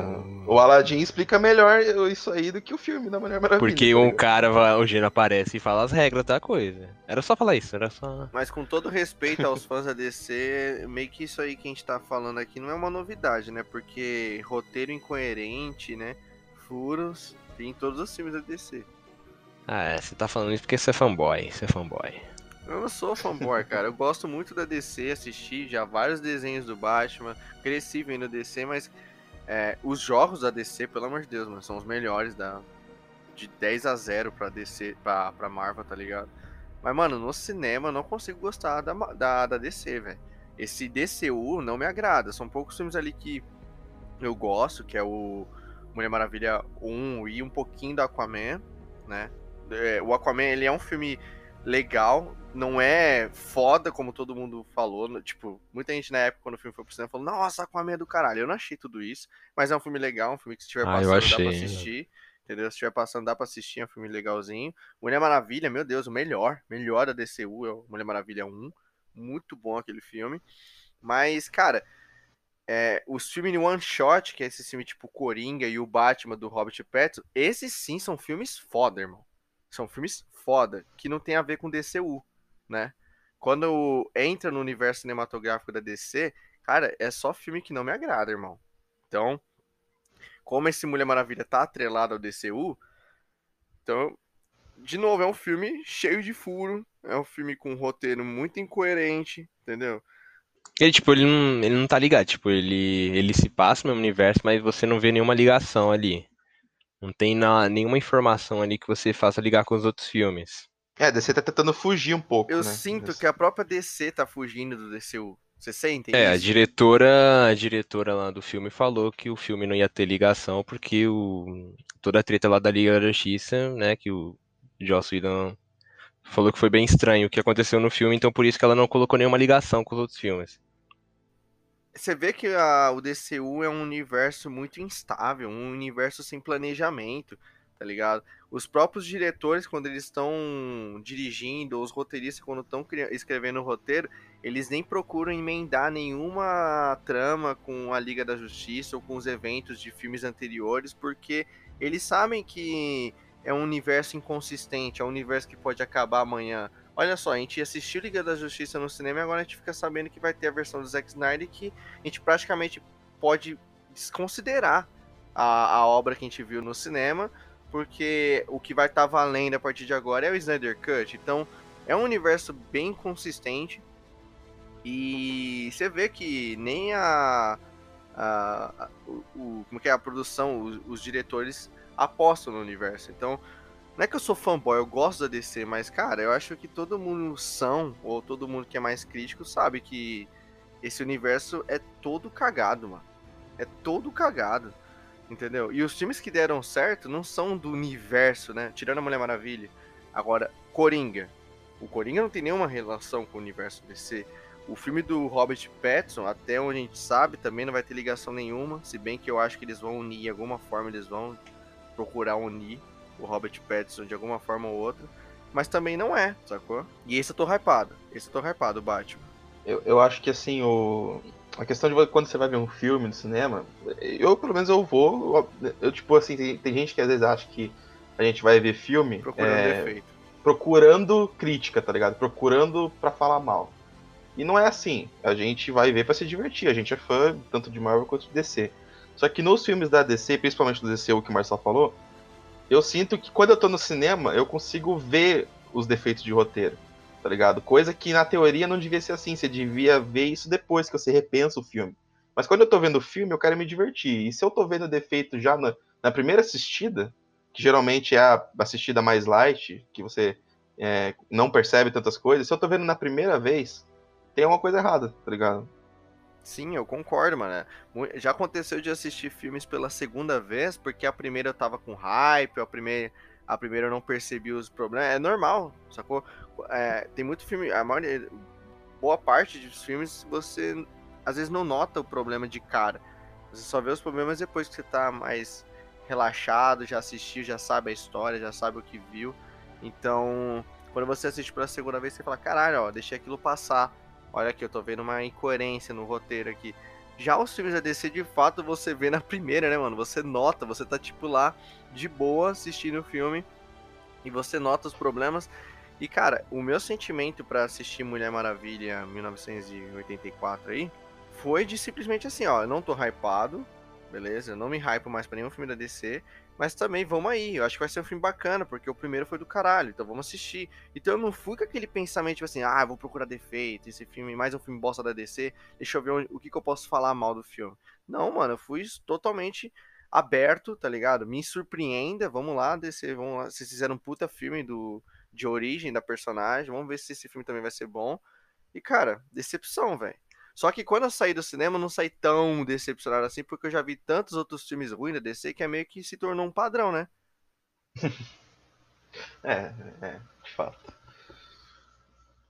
o Aladdin explica melhor isso aí do que o filme da Mulher Maravilha. Porque tá um cara, o gênio aparece e fala as regras da coisa. Era só falar isso, era só. Mas com todo respeito aos fãs da DC, meio que isso aí que a gente tá falando aqui não é uma novidade, né? Porque roteiro incoerente, né? Furos, tem em todos os filmes da DC. Ah, é, você tá falando isso porque você é fanboy, você é fanboy. Eu sou fanboy, cara. Eu gosto muito da DC, assisti já vários desenhos do Batman, cresci vendo DC, mas é, os jogos da DC, pelo amor de Deus, mano, são os melhores da de 10 a 0 pra DC, pra, pra Marvel, tá ligado? Mas, mano, no cinema eu não consigo gostar da, da, da DC, velho. Esse DCU não me agrada. São poucos filmes ali que eu gosto, que é o Mulher Maravilha 1 e um pouquinho do Aquaman, né? É, o Aquaman, ele é um filme legal, não é foda como todo mundo falou. Tipo, muita gente na época, quando o filme foi pro cinema, falou: Nossa, Aquaman é do caralho. Eu não achei tudo isso, mas é um filme legal, um filme que se estiver Ah, passando dá pra achei. assistir. Entendeu? Se estiver passando, dá pra assistir, é um filme legalzinho. Mulher Maravilha, meu Deus, o melhor. Melhor da DCU é Mulher Maravilha 1. Muito bom aquele filme. Mas, cara, é, os filmes One Shot, que é esse filme tipo Coringa e o Batman do Robert Pattinson, esses sim são filmes foda, irmão. São filmes foda, que não tem a ver com DCU, né? Quando entra no universo cinematográfico da DC, cara, é só filme que não me agrada, irmão. Então, como esse Mulher Maravilha tá atrelado ao DCU, então, de novo, é um filme cheio de furo, é um filme com um roteiro muito incoerente, entendeu? Ele, tipo, ele não, ele não tá ligado, tipo, ele, ele se passa no mesmo universo, mas você não vê nenhuma ligação ali. Não tem na, nenhuma informação ali que você faça ligar com os outros filmes. É, a DC tá tentando fugir um pouco, Eu né? sinto que a própria DC tá fugindo do DCU. Você sente É, a isso? diretora, a diretora lá do filme falou que o filme não ia ter ligação porque o, toda a treta lá da Liga da Justiça, né, que o Joss Whedon falou que foi bem estranho o que aconteceu no filme, então por isso que ela não colocou nenhuma ligação com os outros filmes. Você vê que a- o DCU é um universo muito instável, um universo sem planejamento, tá ligado? Os próprios diretores, quando eles estão dirigindo, os roteiristas, quando estão escrevendo o roteiro, eles nem procuram emendar nenhuma trama com a Liga da Justiça ou com os eventos de filmes anteriores, porque eles sabem que é um universo inconsistente, é um universo que pode acabar amanhã. Olha só, a gente assistiu Liga da Justiça no cinema e agora a gente fica sabendo que vai ter a versão do Zack Snyder que a gente praticamente pode desconsiderar a, a obra que a gente viu no cinema, porque o que vai estar valendo a partir de agora é o Snyder Cut. Então, é um universo bem consistente e você vê que nem a, a, o- como que é a produção, os, os diretores apostam no universo. Então, não é que eu sou fanboy, eu gosto da DC, mas cara, eu acho que todo mundo são ou todo mundo que é mais crítico sabe que esse universo é todo cagado, mano. É todo cagado. Entendeu? E os filmes que deram certo não são do universo, né? Tirando a Mulher Maravilha. Agora, Coringa. O Coringa não tem nenhuma relação com o universo DC. O filme do Robert Pattinson, até onde a gente sabe, também não vai ter ligação nenhuma. Se bem que eu acho que eles vão unir, de alguma forma eles vão procurar unir o Robert Pattinson de alguma forma ou outra. Mas também não é, sacou? E esse eu tô hypado. Esse eu tô hypado, o Batman. Eu, eu acho que assim, o. A questão de quando você vai ver um filme no cinema, eu pelo menos eu vou. Eu, eu, tipo assim, tem, tem gente que às vezes acha que a gente vai ver filme Procurando é, defeito. procurando crítica, tá ligado? Procurando pra falar mal. E não é assim. A gente vai ver pra se divertir. A gente é fã tanto de Marvel quanto de DC. Só que nos filmes da DC, principalmente do DC, o que o Marcel falou, eu sinto que quando eu tô no cinema, eu consigo ver os defeitos de roteiro, tá ligado? Coisa que na teoria não devia ser assim, você devia ver isso depois que você repensa o filme. Mas quando eu tô vendo o filme, eu quero me divertir. E se eu tô vendo defeito já na, na primeira assistida, que geralmente é a assistida mais light, que você é, não percebe tantas coisas, se eu tô vendo na primeira vez, tem alguma coisa errada, tá ligado? Sim, eu concordo, mano. Já aconteceu de assistir filmes pela segunda vez, porque a primeira eu tava com hype, a primeira, a primeira eu não percebi os problemas. É normal, sacou? É, tem muito filme, a maioria, boa parte dos filmes você às vezes não nota o problema de cara. Você só vê os problemas depois que você tá mais relaxado, já assistiu, já sabe a história, já sabe o que viu. Então, quando você assiste pela segunda vez, você fala, caralho, ó, deixei aquilo passar. Olha aqui, eu tô vendo uma incoerência no roteiro aqui. Já os filmes da DC, de fato, você vê na primeira, né, mano? Você nota, você tá, tipo, lá de boa assistindo o filme e você nota os problemas. E, cara, o meu sentimento para assistir Mulher Maravilha 1984 aí foi de simplesmente assim, ó, eu não tô hypado, beleza? Eu não me hypo mais pra nenhum filme da DC, mas também vamos aí, eu acho que vai ser um filme bacana, porque o primeiro foi do caralho, então vamos assistir. Então eu não fui com aquele pensamento, tipo assim, ah, vou procurar defeito, esse filme, mais um filme bosta da DC, deixa eu ver o que, que eu posso falar mal do filme. Não, mano, eu fui totalmente aberto, tá ligado? Me surpreenda, vamos lá, DC, vamos lá. Vocês fizeram um puta filme do, de origem da personagem, vamos ver se esse filme também vai ser bom. E, cara, decepção, velho. Só que quando eu saí do cinema, eu não saí tão decepcionado assim, porque eu já vi tantos outros filmes ruins da DC que é meio que se tornou um padrão, né? *laughs* é, é, de fato.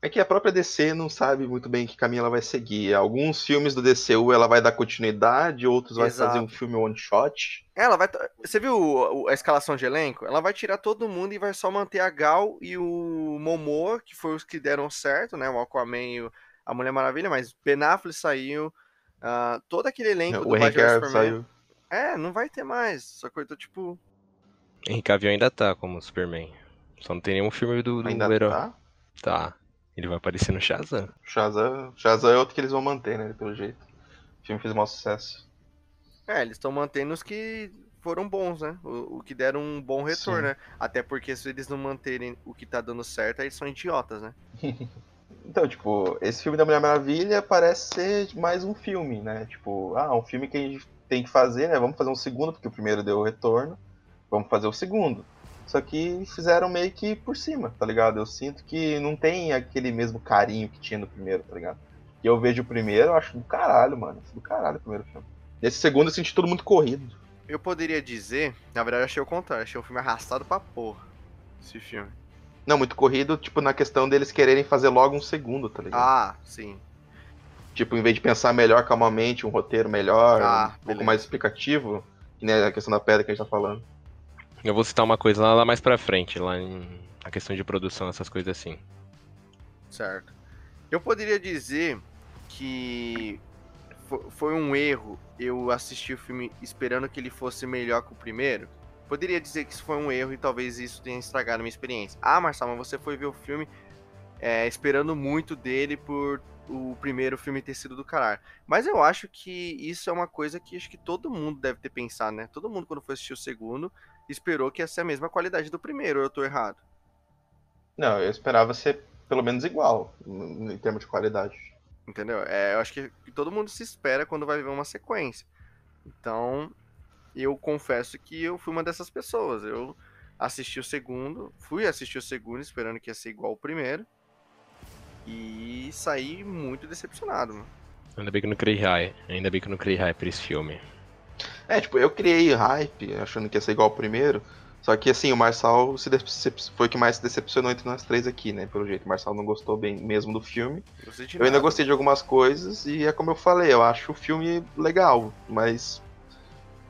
É que a própria DC não sabe muito bem que caminho ela vai seguir. Alguns filmes do DCU ela vai dar continuidade, outros Exato. vai fazer um filme one shot. Ela vai. Você viu a escalação de elenco? Ela vai tirar todo mundo e vai só manter a Gal e o Momoa, que foi os que deram certo, né? O Aquaman e a Mulher Maravilha, mas Ben Affleck saiu. Uh, todo aquele elenco o do Henry Cavill saiu. É, não vai ter mais. Só que eu tô tipo. Henry Cavill ainda tá como Superman. Só não tem nenhum filme do, do ainda herói. Tá? Tá. Ele vai aparecer no Shazam. Shazam, Shazam é outro que eles vão manter, né? Pelo jeito. O filme fez um sucesso. É, eles estão mantendo os que foram bons, né? O, o que deram um bom retorno, Sim. né? Até porque se eles não manterem o que tá dando certo, eles são idiotas, né? *laughs* então, tipo, esse filme da Mulher Maravilha parece ser mais um filme, né? Tipo, ah, um filme que a gente tem que fazer, né? Vamos fazer um segundo, porque o primeiro deu o retorno. Vamos fazer o segundo. Só que fizeram meio que por cima, tá ligado? Eu sinto que não tem aquele mesmo carinho que tinha no primeiro, tá ligado? E eu vejo o primeiro, eu acho do caralho, mano. Do caralho o primeiro filme. Nesse segundo eu senti tudo muito corrido. Eu poderia dizer, na verdade eu achei o contrário, achei o filme arrastado pra porra. Esse filme. Não, muito corrido, tipo, na questão deles quererem fazer logo um segundo, tá ligado? Ah, sim. Tipo, em vez de pensar melhor calmamente, um roteiro melhor, ah, um pouco mais explicativo, que nem a questão da pedra que a gente tá falando. Eu vou citar uma coisa lá, lá mais pra frente, lá em a questão de produção, essas coisas assim. Certo. Eu poderia dizer que foi um erro eu assistir o filme esperando que ele fosse melhor que o primeiro. Poderia dizer que isso foi um erro e talvez isso tenha estragado a minha experiência. Ah, Marcelo, mas você foi ver o filme é, esperando muito dele por o primeiro filme ter sido do caralho. Mas eu acho que isso é uma coisa que acho que todo mundo deve ter pensado, né? Todo mundo, quando foi assistir o segundo, esperou que ia ser a mesma qualidade do primeiro, ou eu tô errado? Não, eu esperava ser pelo menos igual, em termos de qualidade. Entendeu? É, eu acho que todo mundo se espera quando vai ver uma sequência. Então, eu confesso que eu fui uma dessas pessoas. Eu assisti o segundo, fui assistir o segundo esperando que ia ser igual ao primeiro. E saí muito decepcionado, mano. Ainda bem que eu não criei hype. Ainda bem que eu não criei hype pra esse filme. É, tipo, eu criei hype, achando que ia ser igual ao primeiro. Só que assim, o Marçal se foi o que mais se decepcionou entre nós três aqui, né? Pelo jeito, o Marçal não gostou bem mesmo do filme. Eu ainda gostei de algumas coisas, e é como eu falei, eu acho o filme legal, mas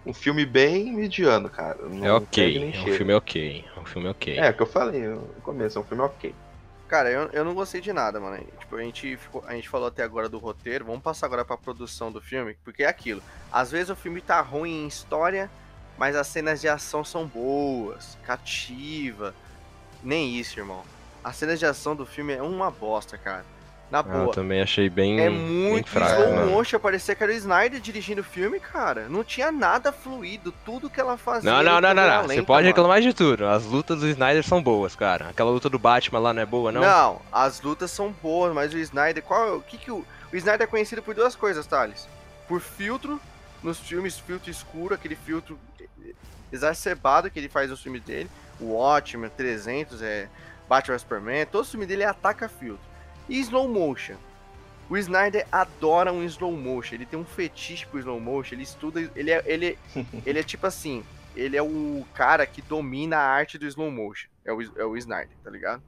um filme bem mediano, cara. Não é ok, é um filme ok. É um filme ok. É, é o que eu falei no começo, é um filme ok. Cara, eu, eu não gostei de nada, mano. Tipo, a gente, ficou, a gente falou até agora do roteiro, vamos passar agora pra produção do filme, porque é aquilo. Às vezes o filme tá ruim em história, mas as cenas de ação são boas, cativa. Nem isso, irmão. As cenas de ação do filme é uma bosta, cara. Na boa. Eu também achei bem. É muito fraco, slow motion, parecia que era o Snyder dirigindo o filme, cara. Não tinha nada fluido, tudo que ela fazia. Não, não, não, não, não. Você pode reclamar de tudo. As lutas do Snyder são boas, cara. Aquela luta do Batman lá não é boa, não? Não, as lutas são boas, mas o Snyder. Qual o que que o. O Snyder é conhecido por duas coisas, Thales. Por filtro, nos filmes, filtro escuro, aquele filtro exacerbado que ele faz nos filmes dele. O Watchmen, 300, é. Batman Superman, todo o filme dele é ataca filtro. E slow motion. O Snyder adora um slow motion. Ele tem um fetiche pro slow motion. Ele estuda. Ele é, ele, *laughs* ele é tipo assim. Ele é o cara que domina a arte do slow motion. É o, é o Snyder, tá ligado?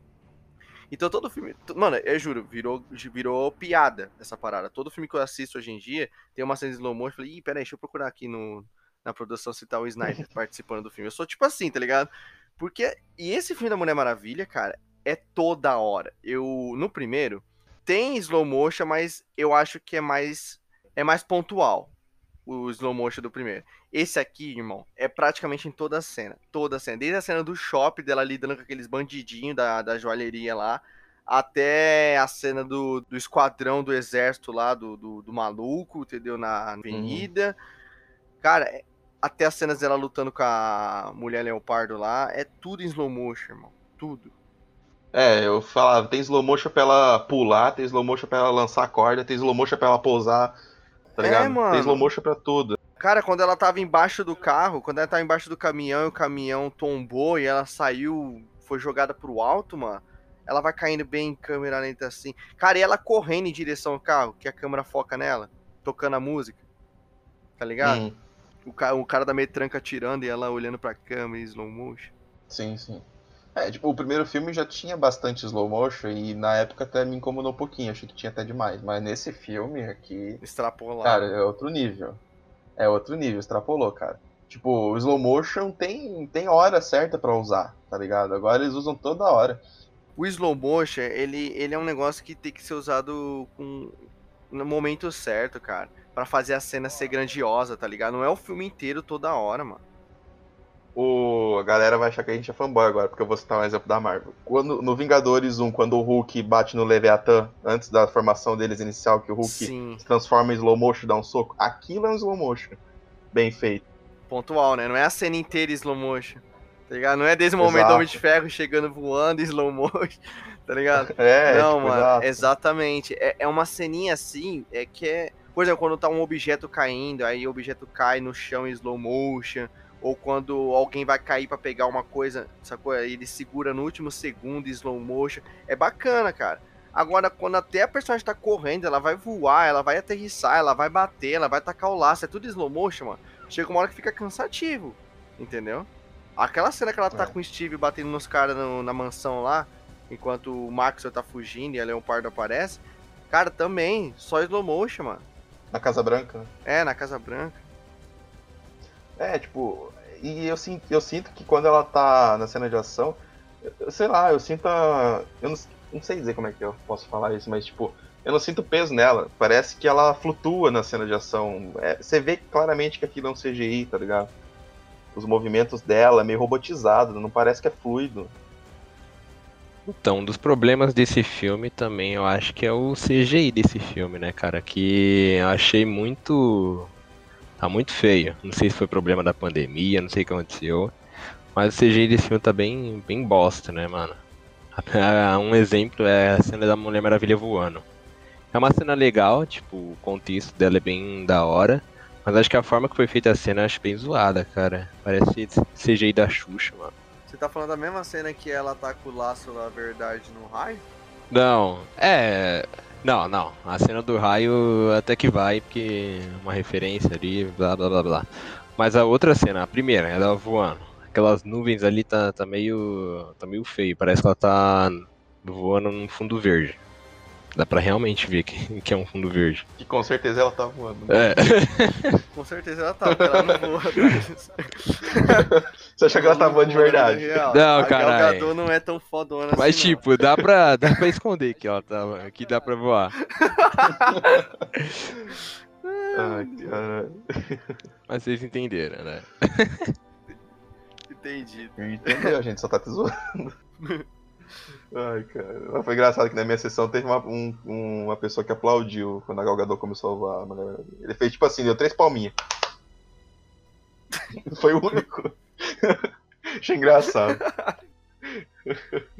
Então todo filme. Mano, eu juro, virou, virou piada essa parada. Todo filme que eu assisto hoje em dia tem uma cena de slow motion. Eu falei, ih, peraí, deixa eu procurar aqui no, na produção se tá o Snyder *laughs* participando do filme. Eu sou tipo assim, tá ligado? Porque. E esse filme da Mulher Maravilha, cara, é toda hora. Eu, no primeiro, tem slow motion, mas eu acho que é mais é mais pontual o slow motion do primeiro. Esse aqui, irmão, é praticamente em toda a cena. Toda a cena. Desde a cena do shopping, dela lidando com aqueles bandidinhos da, da joalheria lá, até a cena do, do esquadrão do exército lá, do, do, do maluco, entendeu? Na avenida. Uhum. Cara, é, até as cenas dela lutando com a mulher leopardo lá, é tudo em slow motion, irmão. Tudo. É, eu falava, tem slow motion pra ela pular, tem slow motion pra ela lançar a corda, tem slow motion pra ela pousar tá ligado? É, mano. Tem slow motion pra tudo. Cara, quando ela tava embaixo do carro, quando ela tava embaixo do caminhão e o caminhão tombou e ela saiu, foi jogada pro alto, mano, ela vai caindo bem em câmera lenta assim. Cara, e ela correndo em direção ao carro, que a câmera foca nela, tocando a música. Tá ligado? Hum. O, cara, o cara da metranca atirando e ela olhando pra câmera em slow motion. Sim, sim. É, tipo, o primeiro filme já tinha bastante slow motion e na época até me incomodou um pouquinho, achei que tinha até demais. Mas nesse filme aqui. Extrapolou. Cara, é outro nível. É outro nível, extrapolou, cara. Tipo, o slow motion tem, tem hora certa para usar, tá ligado? Agora eles usam toda hora. O slow motion, ele, ele é um negócio que tem que ser usado com, no momento certo, cara. para fazer a cena ser grandiosa, tá ligado? Não é o filme inteiro toda hora, mano o, a galera vai achar que a gente é fanboy agora, porque eu vou citar um exemplo da Marvel. Quando, no Vingadores 1, quando o Hulk bate no Leviathan, antes da formação deles inicial, que o Hulk Sim. se transforma em slow motion dá um soco, aquilo é um slow motion. Bem feito. Pontual, né? Não é a cena inteira em slow motion. Tá ligado? Não é desde o momento do Homem de Ferro chegando voando em slow motion. *laughs* Tá ligado? *laughs* É, Não, tipo, mano. Exato. Exatamente. É, é uma ceninha assim, é que é. Por exemplo, quando tá um objeto caindo, aí o objeto cai no chão em slow motion ou quando alguém vai cair para pegar uma coisa, sacou? Ele segura no último segundo, slow motion. É bacana, cara. Agora, quando até a personagem tá correndo, ela vai voar, ela vai aterrissar, ela vai bater, ela vai tacar o laço, é tudo slow motion, mano. Chega uma hora que fica cansativo, entendeu? Aquela cena que ela tá é. com o Steve batendo nos caras na mansão lá, enquanto o Maxwell tá fugindo e a Leopardo aparece, cara, também, só slow motion, mano. Na Casa Branca? É, na Casa Branca. É, tipo, e eu sinto, eu sinto que quando ela tá na cena de ação, eu, sei lá, eu sinto a, Eu não, não sei dizer como é que eu posso falar isso, mas tipo, eu não sinto peso nela. Parece que ela flutua na cena de ação. É, você vê claramente que aquilo é um CGI, tá ligado? Os movimentos dela é meio robotizado, não parece que é fluido. Então, um dos problemas desse filme também, eu acho que é o CGI desse filme, né, cara? Que eu achei muito Tá muito feio. Não sei se foi problema da pandemia, não sei o que aconteceu. Mas o CGI desse filme tá bem, bem bosta, né, mano? *laughs* Um exemplo é a cena da Mulher Maravilha voando. É uma cena legal, tipo, o contexto dela é bem da hora. Mas acho que a forma que foi feita a cena eu acho bem zoada, cara. Parece CGI da Xuxa, mano. Você tá falando da mesma cena que ela tá com o laço da verdade no raio? Não, é. Não, não. A cena do raio até que vai, porque é uma referência ali, blá blá blá blá. Mas a outra cena, a primeira, ela voando. Aquelas nuvens ali tá, tá meio. tá meio feio. Parece que ela tá voando num fundo verde. Dá pra realmente ver que, *laughs* que é um fundo verde. Que com certeza ela tá voando. Né? É. *laughs* com certeza ela tá, porque ela não voa. *laughs* Você acha que ela tá voando de verdade? Não, cara. O não é tão fodona Mas assim, tipo, dá pra, dá pra esconder que ela tá, que dá pra voar. *laughs* Ai, cara. Mas vocês entenderam, né? Entendi. Entendeu, a gente só tá te zoando. Ai, cara. Mas foi engraçado que na minha sessão teve uma, um, uma pessoa que aplaudiu quando a Galgador começou a voar. Ele fez tipo assim, deu três palminhas. foi o único. *laughs* Achei engraçado. *laughs*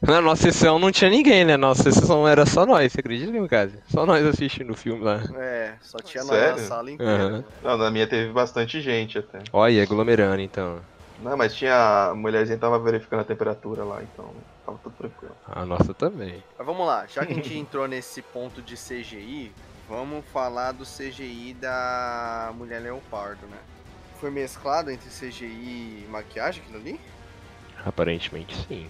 Na nossa sessão não tinha ninguém, né? Nossa sessão era só nós, você acredita, caso? Só nós assistindo o filme lá. É, só tinha nós na sala inteira. Uhum. Não, na minha teve bastante gente até. Olha, aglomerando então. Não, mas tinha. A mulherzinha tava verificando a temperatura lá, então tava tudo tranquilo. A nossa também. Mas vamos lá, já que a gente *laughs* entrou nesse ponto de CGI, vamos falar do CGI da Mulher Leopardo, né? Foi mesclado entre CGI e maquiagem aquilo ali? Aparentemente sim.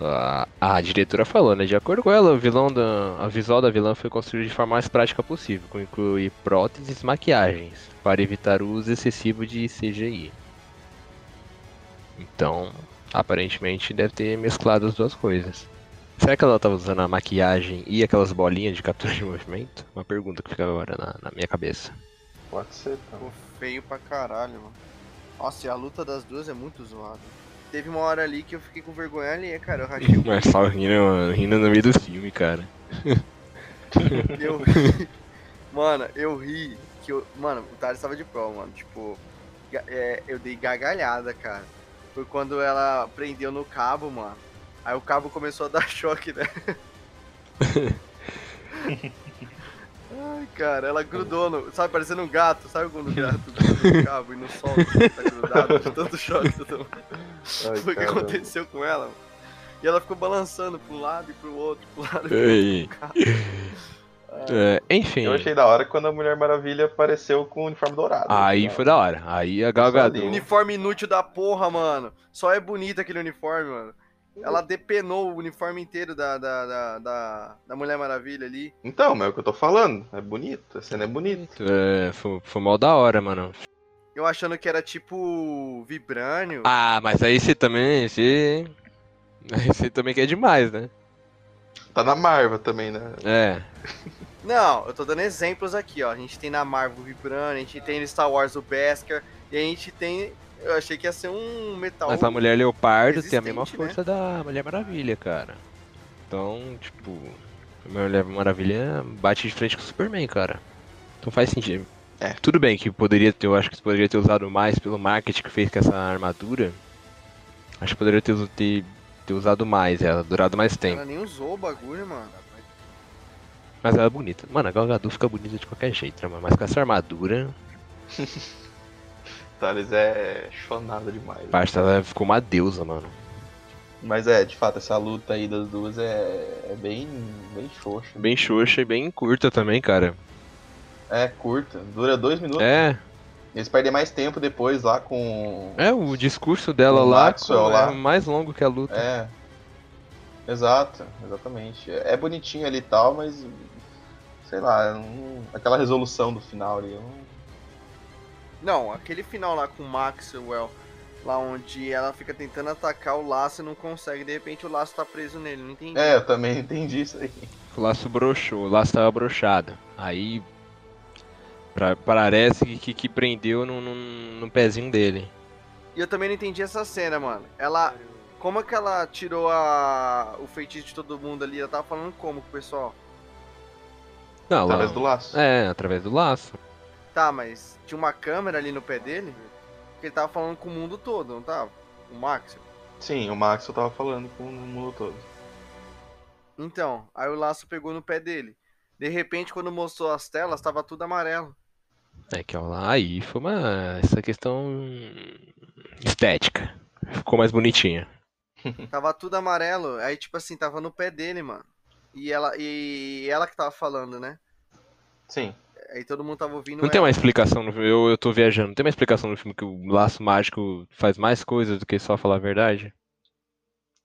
A, a diretora falou, né? De acordo com ela, o vilão da, a visual da vilã foi construída de forma mais prática possível, com incluir próteses e maquiagens, para evitar o uso excessivo de CGI. Então, aparentemente deve ter mesclado as duas coisas. Será que ela tava usando a maquiagem e aquelas bolinhas de captura de movimento? Uma pergunta que fica agora na, na minha cabeça. Pode ser, tá. Feio pra caralho, mano. Nossa, e a luta das duas é muito zoada. Teve uma hora ali que eu fiquei com vergonha ali, cara. Eu *laughs* rachei o Marçal rindo, mano, rindo no meio do filme, cara. *laughs* Eu ri. Mano, eu ri que eu. Mano, o Thales tava de prova, mano. Tipo, é, eu dei gargalhada, cara. Foi quando ela prendeu no cabo, mano. Aí o cabo começou a dar *laughs* choque, né? Ai, cara, ela grudou no. Sabe, parecendo um gato. Sabe quando o gato *laughs* gruda no cabo e não solta? Tá grudado de tanto choque. que eu tô- Ai, Foi *laughs* o que aconteceu com ela, mano. E ela ficou balançando um lado e pro outro, pro lado e pro Ei. É, enfim, Eu achei da hora quando a Mulher Maravilha apareceu com o uniforme dourado. aí foi da hora. Aí a Gal Gadot... Uniforme inútil da porra, mano. Só é bonito aquele uniforme, mano. Ela depenou o uniforme inteiro da, da, da, da, da Mulher Maravilha ali. Então, mas é o que eu tô falando. É bonito. A cena é bonita. É, foi, foi mal da hora, mano. Eu achando que era tipo Vibrânio. Ah, mas aí você também. Você. Aí *laughs* você também quer demais, né? Tá na Marvel também, né? É. *laughs* Não, eu tô dando exemplos aqui, ó. A gente tem na Marvel o Vibrânio, a gente tem no Star Wars o Beskar, e a gente tem. Eu achei que ia ser um metal. Mas a Mulher Leopardo tem a mesma né? força da Mulher Maravilha, cara. Então, tipo. A Mulher Maravilha bate de frente com o Superman, cara. Então faz sentido. É. Tudo bem que poderia ter, eu acho que poderia ter usado mais pelo marketing que fez com essa armadura. Acho que poderia ter, ter, ter usado mais ela, durado mais tempo. Ela nem usou o bagulho, mano. Mas ela é bonita. Mano, a Gal Gadot fica bonita de qualquer jeito, né, mano? Mas com essa armadura, *laughs* Thales é chonada demais. parte ela ficou uma deusa, mano. Mas é, de fato, essa luta aí das duas é, é bem, bem xoxa. Bem xoxa e bem curta também, cara. É, curta. Dura dois minutos. É, Eles perdem mais tempo depois lá com. é o discurso dela lá, Maxwell é lá. mais longo que a luta. É. Exato, exatamente. É é bonitinho ali e tal, mas. Sei lá, não- aquela resolução do final ali. não- Não, aquele final lá com o Maxwell, lá onde ela fica tentando atacar o laço e não consegue, de repente o laço tá preso nele, não entendi. É, eu também *laughs* entendi isso aí. O laço broxou, o laço tava broxado. Aí. pra- parece que, que, prendeu no, no, no pezinho dele. E eu também não entendi essa cena, mano. Ela. Como é que ela tirou a, o feitiço de todo mundo ali? Ela tava falando como com o pessoal? Não, lá, Através do laço. É, através do laço. Tá, mas tinha uma câmera ali no pé dele? Que ele tava falando com o mundo todo, não tava? O Max. Sim, o Max eu tava falando com o mundo todo. Então, aí o laço pegou no pé dele. De repente, quando mostrou as telas, tava tudo amarelo. É que ó, lá aí foi uma. Essa questão. estética. Ficou mais bonitinha. *laughs* Tava tudo amarelo. Aí, tipo assim, tava no pé dele, mano. E ela, e ela que tava falando, né? Sim. Aí todo mundo tava ouvindo Não tem uma explicação no filme. Eu, eu tô viajando. Não tem uma explicação no filme que o laço mágico faz mais coisas do que só falar a verdade?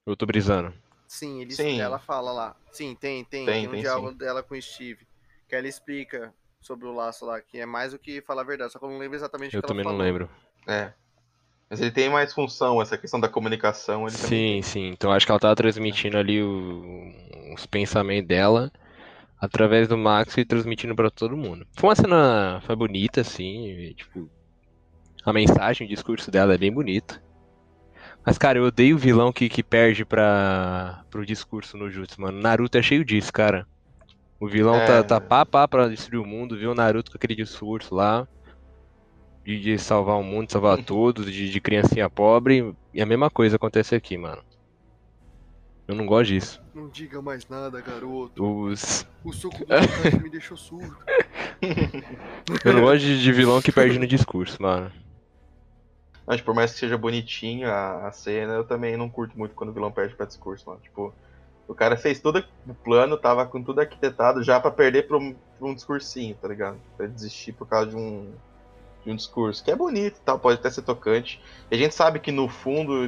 Eu tô brisando. Sim, ele, Sim. ela fala lá. Sim, tem, tem. Tem, Tem, um tem diálogo dela com o Steve. Que ela explica sobre o laço lá, que é mais do que falar a verdade. Só que eu não lembro exatamente o Eu que também ela não lembro. É. Mas ele tem mais função, essa questão da comunicação. Ele também Sim, sim. Então acho que ela tava transmitindo ali o- os pensamentos dela através do Max e transmitindo pra todo mundo. Foi uma cena foi bonita, assim. e, tipo, a mensagem, o discurso dela é bem bonito. Mas, cara, eu odeio o vilão que, que perde pra, pro discurso no Jutsu, mano. Naruto é cheio disso, cara. O vilão É. tá, tá pá pá pra destruir o mundo, viu o Naruto com aquele discurso lá. De, de salvar o mundo, salvar *laughs* todos, de, de criancinha pobre. E a mesma coisa acontece aqui, mano. Eu não gosto disso. Não diga mais nada, garoto. Os... O suco do me deixou surdo. *laughs* Eu não gosto de, de vilão que perde no discurso, mano. Mas por mais que seja bonitinho a, a cena, eu também não curto muito quando o vilão perde pra discurso, mano. Tipo, o cara fez todo o plano, tava com tudo arquitetado já pra perder pra um, pra um discursinho, tá ligado? Pra desistir por causa de um, de um discurso. Que é bonito e tal, pode até ser tocante. E a gente sabe que no fundo,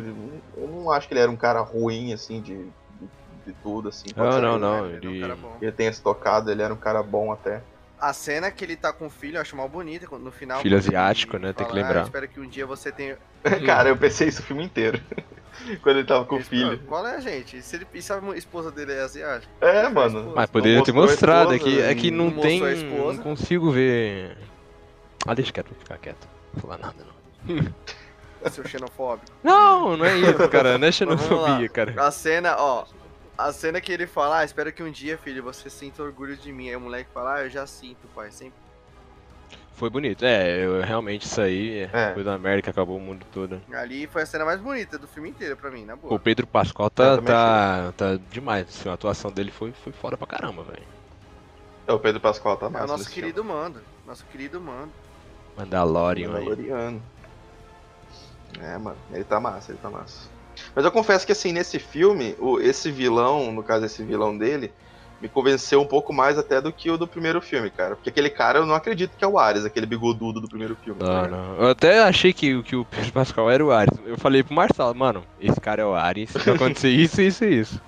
eu não acho que ele era um cara ruim, assim, de, de, de tudo, assim. Pode Não, ser não, que não. Ele é um Ele... Ele tocado, ele era um cara bom até. A cena que ele tá com o filho, eu acho mal bonita quando- no final. Filho ele asiático, né? Tem que fala, lembrar. "Ah, espero que um dia você tenha. *laughs* Cara, eu pensei isso o filme inteiro. *laughs* Quando ele tava com o Ele, filho. "Pô, Qual é, gente? E se, ele, e se a esposa dele é asiática? É, Não mano. Mas poderia ter mostrado, é esposa, que, é que não, não tem. Não consigo ver. Ah, deixa quieto, vou ficar quieto. Não vou falar nada, não. *laughs* Seu xenofóbico. Não, não é isso, cara. Não é xenofobia, cara. A cena, ó. A cena que ele fala, ah, espero que um dia, filho, você sinta orgulho de mim. Aí o moleque fala, ah, eu já sinto, pai. Sempre. Foi bonito. É, eu, realmente isso aí É. foi da América, acabou o mundo todo. Ali foi a cena mais bonita do filme inteiro pra mim, na O boa. Pedro Pascal Eu tá, tá, tá demais. assim, A atuação dele foi, foi foda pra caramba, velho. É, o Pedro Pascoal tá É massa. o nosso querido Mando. Nosso querido Mando. Mandalorian aí. Mandaloriano. É, mano, ele tá massa, ele tá massa. Mas eu confesso que assim, nesse filme, o, esse vilão, no caso esse vilão dele, me convenceu um pouco mais até do que o do primeiro filme, cara. Porque aquele cara eu não acredito que é o Ares, aquele bigodudo do primeiro filme. Não, ligado? não. Eu até achei que, que o Pedro Pascal era o Ares. Eu falei pro Marcelo, mano, esse cara é o Ares, vai acontecer *laughs* isso, isso e isso.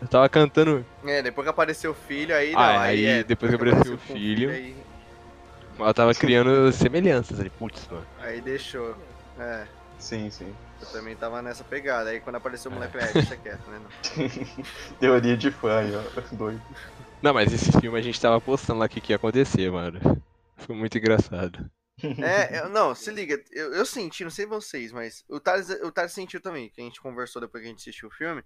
Eu tava cantando. É, depois que apareceu o filho, aí não. Ah, aí, aí é, depois que apareceu o com filho. aí, Eu tava criando semelhanças ali. Putz, mano. aí deixou. É, Sim, sim. eu também tava nessa pegada. Aí quando apareceu o moleque, é, deixa quieto, né? Não. *laughs* Teoria de fã aí, ó. *laughs* Doido. Não, mas esse filme a gente tava postando lá o que, que ia acontecer, mano. Foi muito engraçado. É, eu- não, se liga, eu, eu senti, não sei vocês, mas o Thales, o Thales sentiu também, que a gente conversou depois que a gente assistiu o filme,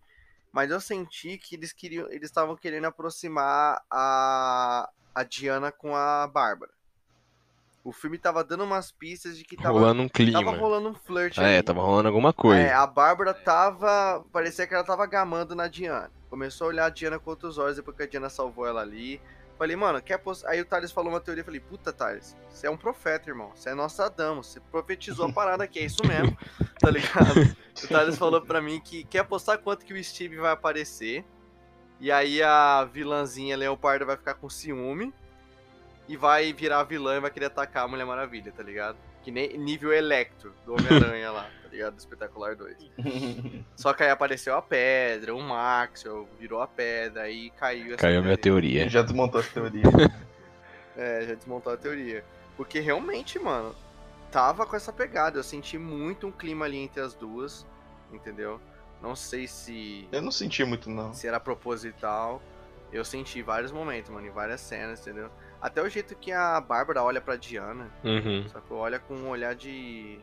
mas eu senti que eles queriam, eles estavam querendo aproximar a, a Diana com a Bárbara. O filme tava dando umas pistas de que tava, rolando um clima. tava rolando um flirt É, ali. tava rolando alguma coisa. É, a Bárbara tava. Parecia que ela tava gamando na Diana. Começou a olhar a Diana com outros olhos depois que a Diana salvou ela ali. Falei, mano, quer poss... Aí o Thales falou uma teoria. Falei, puta, Thales, você é um profeta, irmão. Você é Nostradamus. Você profetizou a parada aqui, é isso mesmo. *laughs* tá ligado? O Thales falou pra mim que quer apostar quanto que o Steve vai aparecer. E aí a vilãzinha Leopardo vai ficar com ciúme. E vai virar vilã e vai querer atacar a Mulher Maravilha, tá ligado? Que nem nível Electro do Homem-Aranha lá, tá ligado? Do Espetacular 2. *laughs* Só que aí apareceu a pedra, o Maxwell virou a pedra, aí caiu essa Caiu a minha teoria. Já desmontou essa teoria. *laughs* É, já desmontou a teoria. Porque realmente, mano, tava com essa pegada. Eu senti muito um clima ali entre as duas, entendeu? Não sei se, Eu não senti muito, não. se era proposital. Eu senti vários momentos, mano, em várias cenas, entendeu? Até o jeito que a Bárbara olha pra Diana, Uhum. sacou? Olha com um olhar de.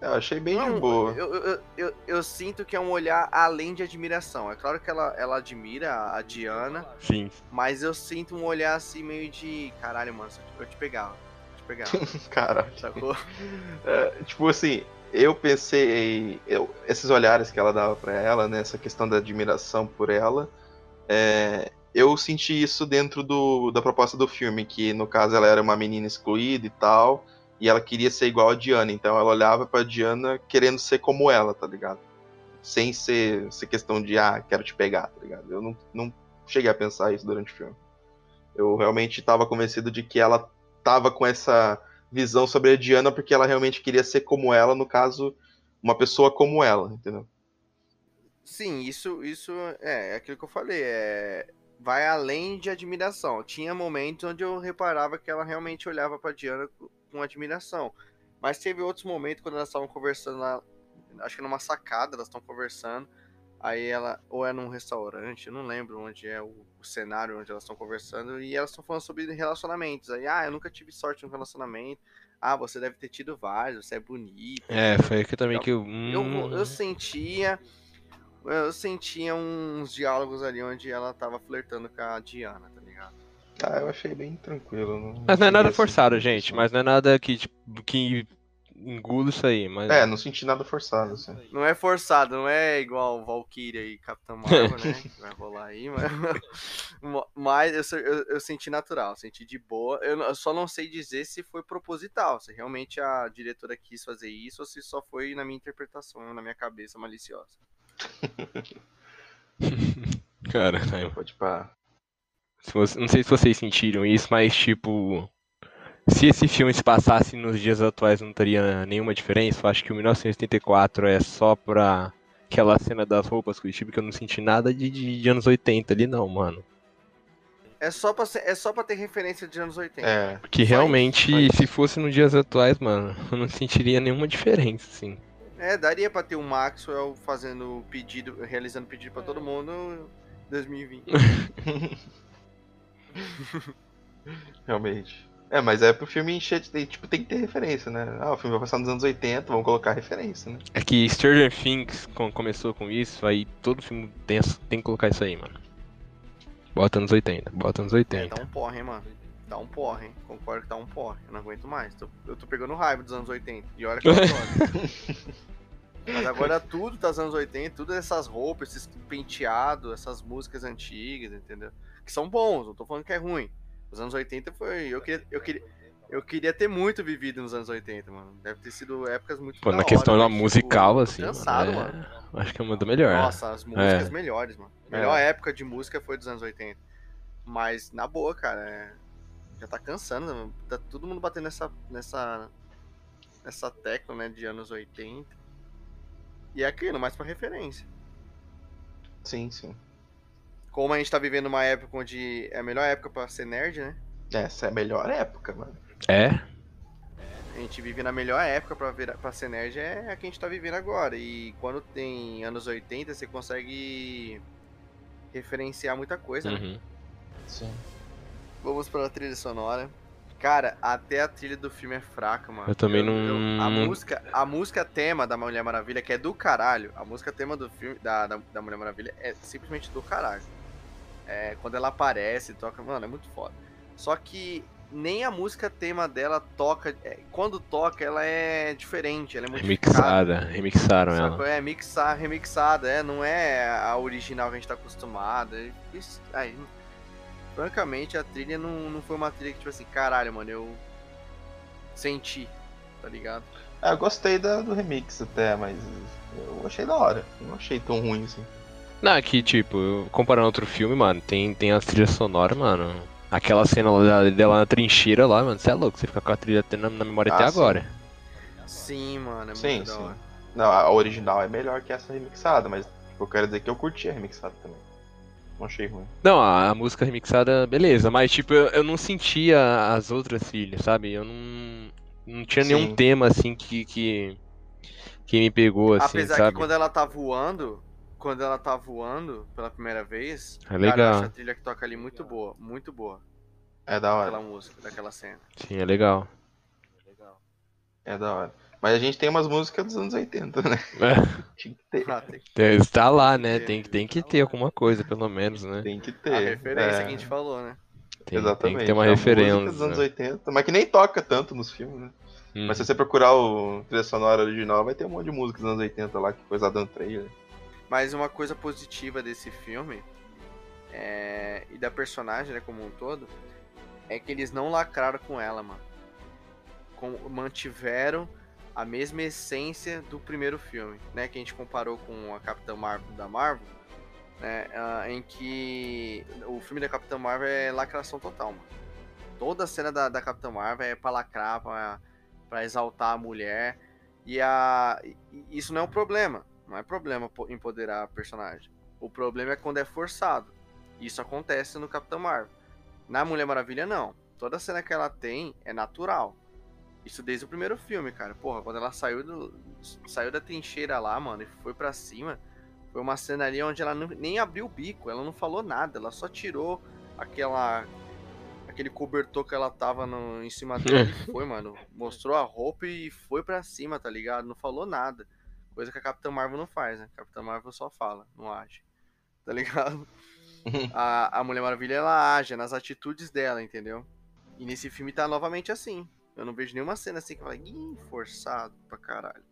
Eu achei bem de Não, boa. Eu, eu, eu, eu sinto que é um olhar além de admiração. É claro que ela, ela admira a Diana, Sim. mas eu sinto um olhar assim meio de. Caralho, mano, eu te pegava. Eu te pegava. *laughs* Caralho. sacou? *laughs* É, tipo assim, eu pensei. Eu, esses olhares que ela dava pra ela, né? Essa questão da admiração por ela. é, eu senti isso dentro do, da proposta do filme, que no caso ela era uma menina excluída e tal. E ela queria ser igual a Diana, então ela olhava pra Diana querendo ser como ela, tá ligado? Sem ser essa questão de, ah, quero te pegar, tá ligado? Eu não, não cheguei a pensar isso durante o filme. Eu realmente tava convencido de que ela tava com essa visão sobre a Diana porque ela realmente queria ser como ela, no caso, uma pessoa como ela, entendeu? Sim, isso, isso é, é aquilo que eu falei. É, vai além de admiração. Tinha momentos onde eu reparava que ela realmente olhava pra Diana com- admiração. Mas teve outros momentos quando elas estavam conversando lá, acho que numa sacada, elas estão conversando. Aí ela, ou é num restaurante, eu não lembro onde é o, o cenário onde elas estão conversando, e elas estão falando sobre relacionamentos. Aí, ah, eu nunca tive sorte no relacionamento. Ah, você deve ter tido vários, você é bonita. É, foi aqui também que eu. Eu, Hum, eu sentia. Eu sentia uns diálogos ali onde ela tava flertando com a Diana, tá ligado? Ah, eu achei bem tranquilo. Não Mas não é nada cheguei a forçado, gente. Mas não é nada que, tipo, que engula isso aí. Mas... É, não senti nada forçado, assim. Não é forçado, não é igual Valkyria e Capitã Marvel, né? *laughs* Que vai rolar aí, mas. *laughs* Mas eu, eu, eu senti natural, senti de boa. Eu, eu só não sei dizer se foi proposital, se realmente a diretora quis fazer isso ou se só foi na minha interpretação, na minha cabeça maliciosa. *laughs* Cara, Pode pá. se você- não sei se vocês sentiram isso, mas tipo. Se esse filme se passasse nos dias atuais não teria nenhuma diferença. Eu acho que o 1984 é só pra aquela cena das roupas com o Steve que eu não senti nada de, de, de anos 80 ali, não, mano. É só pra, ser- é só pra ter referência de anos 80. É, isso, realmente, se fosse nos dias atuais, mano, eu não sentiria nenhuma diferença, assim. É, daria pra ter o Maxwell fazendo pedido, realizando pedido pra todo mundo em 2020. *laughs* Realmente. É, mas é pro filme encher de. Tipo, tem que ter referência, né? Ah, o filme vai passar nos anos 80, vamos colocar referência, né? É que Stranger Things com- começou com isso, aí todo filme tem, tem que colocar isso aí, mano. Bota nos 80, bota nos É, 80. tá um porre, hein, mano. Tá um porre, hein? Concordo que tá um porre. Eu não aguento mais. Tô- eu tô pegando raiva dos anos 80. E olha que eu. *laughs* Mas agora tudo tá dos anos 80, tudo essas roupas, esses penteados, essas músicas antigas, entendeu? Que são bons, não tô falando que é ruim. Os anos 80 foi. Eu queria, eu queria, eu queria ter muito vivido nos anos 80, mano. Deve ter sido épocas muito Pô, na hora, questão da tipo, musical, tô assim, cansado, mano, mano. é- acho que é uma melhor. Nossa, as músicas É. melhores, mano. Melhor época de música foi dos anos 80. Mas, na boa, cara, é- já tá cansando. né? Tá todo mundo batendo nessa, nessa, nessa tecla, né, de anos 80. E é aquilo, mais pra referência. Sim, sim. Como a gente tá vivendo uma época onde é a melhor época pra ser nerd, né? Essa é a melhor época, mano. É? A gente vive na melhor época pra, virar, pra ser nerd, é a que a gente tá vivendo agora. E quando tem anos 80, você consegue referenciar muita coisa, né? Uhum. Sim. Vamos pra trilha sonora. Cara, até a trilha do filme é fraca, mano. Eu também não- a, música, a música tema da Mulher Maravilha, que é do caralho, a música tema do filme da, da, da Mulher Maravilha é simplesmente do caralho. É, quando ela aparece, toca, mano, é muito foda. Só que nem a música tema dela toca. é, quando toca, ela é diferente, ela é. Remixada, remixaram ela. É mixar, remixada, é, não é a original que a gente tá acostumado. é isso- aí, francamente, a trilha não, não foi uma trilha que, tipo assim, caralho, mano, eu senti, tá ligado? É, eu gostei da- do remix até, mas eu achei da hora. Não achei tão ruim assim. Não, é que, tipo, comparando outro filme, mano, tem, tem as trilhas sonoras, mano. Aquela cena lá dela na trincheira lá, mano, você é louco, você fica com a trilha até na, na memória Ah, até sim. agora. Sim, mano, é Sim, muito da sim. hora. Não, a original é melhor que essa remixada, mas tipo, eu quero dizer que eu curti a remixada também. Não achei ruim. Não, a, a música remixada, beleza, mas, tipo, eu, eu não sentia as outras trilhas, sabe? Eu não. Não tinha nenhum Sim. tema, assim, que. que, que me pegou, assim, Apesar sabe? que quando ela tá voando, quando ela tá voando pela primeira vez, É cara, eu legal. acho a trilha que toca ali muito boa, muito boa. É da hora. Aquela música, daquela cena. Sim, é legal. É da hora. Mas a gente tem umas músicas dos anos 80, né? É, *laughs* Tinha que ter. Ah, tem Está lá, né? Tem, tem que ter alguma coisa, pelo menos, né? Tem que a ter. referência é, que a gente falou, né? Tem, Exatamente. tem que ter uma a música referência. dos anos 80, mas que nem toca tanto nos filmes, né? Hum. Mas se você procurar o trilha sonora original, vai ter um monte de música dos anos 80 lá que foi usada no trailer. Mas uma coisa positiva desse filme é, e da personagem, né, como um todo, é que eles não lacraram com ela, mano. Com- mantiveram a mesma essência do primeiro filme, né? Que a gente comparou com a Capitã Marvel da Marvel, né? ah, em que o filme da Capitã Marvel é lacração total, mano. Toda a cena da, da Capitã Marvel é pra lacrar, pra, pra exaltar a mulher. E a, isso não é um problema. Não é problema po- empoderar a personagem. O problema é quando é forçado. Isso acontece no Capitão Marvel. Na Mulher Maravilha, não. Toda cena que ela tem é natural. Isso desde o primeiro filme, cara. Porra, quando ela saiu do saiu da trincheira lá, mano, e foi pra cima, foi uma cena ali onde ela não- nem abriu o bico, ela não falou nada, ela só tirou aquela aquele cobertor que ela tava no, em cima dele e *laughs* foi, mano. Mostrou a roupa e foi pra cima, tá ligado? Não falou nada. Coisa que a Capitã Marvel não faz, né? A Capitã Marvel só fala, não age. Tá ligado? *laughs* a, a Mulher Maravilha, ela age nas atitudes dela, entendeu? E nesse filme tá novamente assim. Eu não vejo nenhuma cena assim que fala, ih, forçado pra caralho.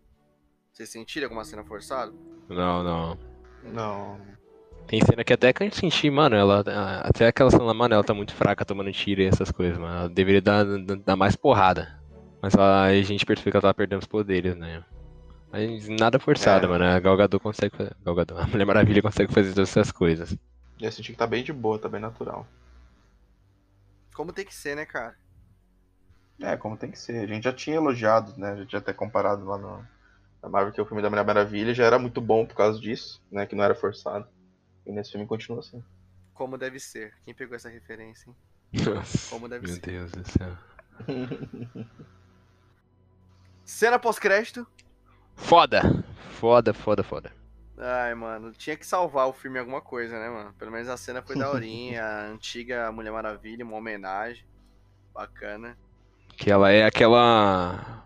Vocês sentiram alguma cena forçada? Não, não. Não. Tem cena que até que a gente sentir, mano, ela. Até aquela cena lá, mano, ela tá muito fraca tomando tiro e essas coisas, mano. Ela deveria dar, dar- mais porrada. Mas aí a gente percebeu que ela tava perdendo os poderes, né? Mas nada forçado, É. mano. A Gal Gadot consegue fazer. Gal Gadot, a Mulher Maravilha consegue fazer todas essas coisas. Eu senti que tá bem de boa, tá bem natural. Como tem que ser, né, cara? É, como tem que ser. A gente já tinha elogiado, né? A gente já até comparado lá no, na Marvel que o filme da Mulher Maravilha já era muito bom por causa disso, né? Que não era forçado. E nesse filme continua assim. Como deve ser. Quem pegou essa referência, hein? Nossa, Como deve meu ser. Deus do céu. *laughs* Cena pós-crédito. Foda! Foda, foda, foda. Ai, mano, tinha que salvar o filme em alguma coisa, né, mano? Pelo menos a cena foi daorinha, *laughs* a antiga Mulher Maravilha, uma homenagem. Bacana. Que ela é aquela.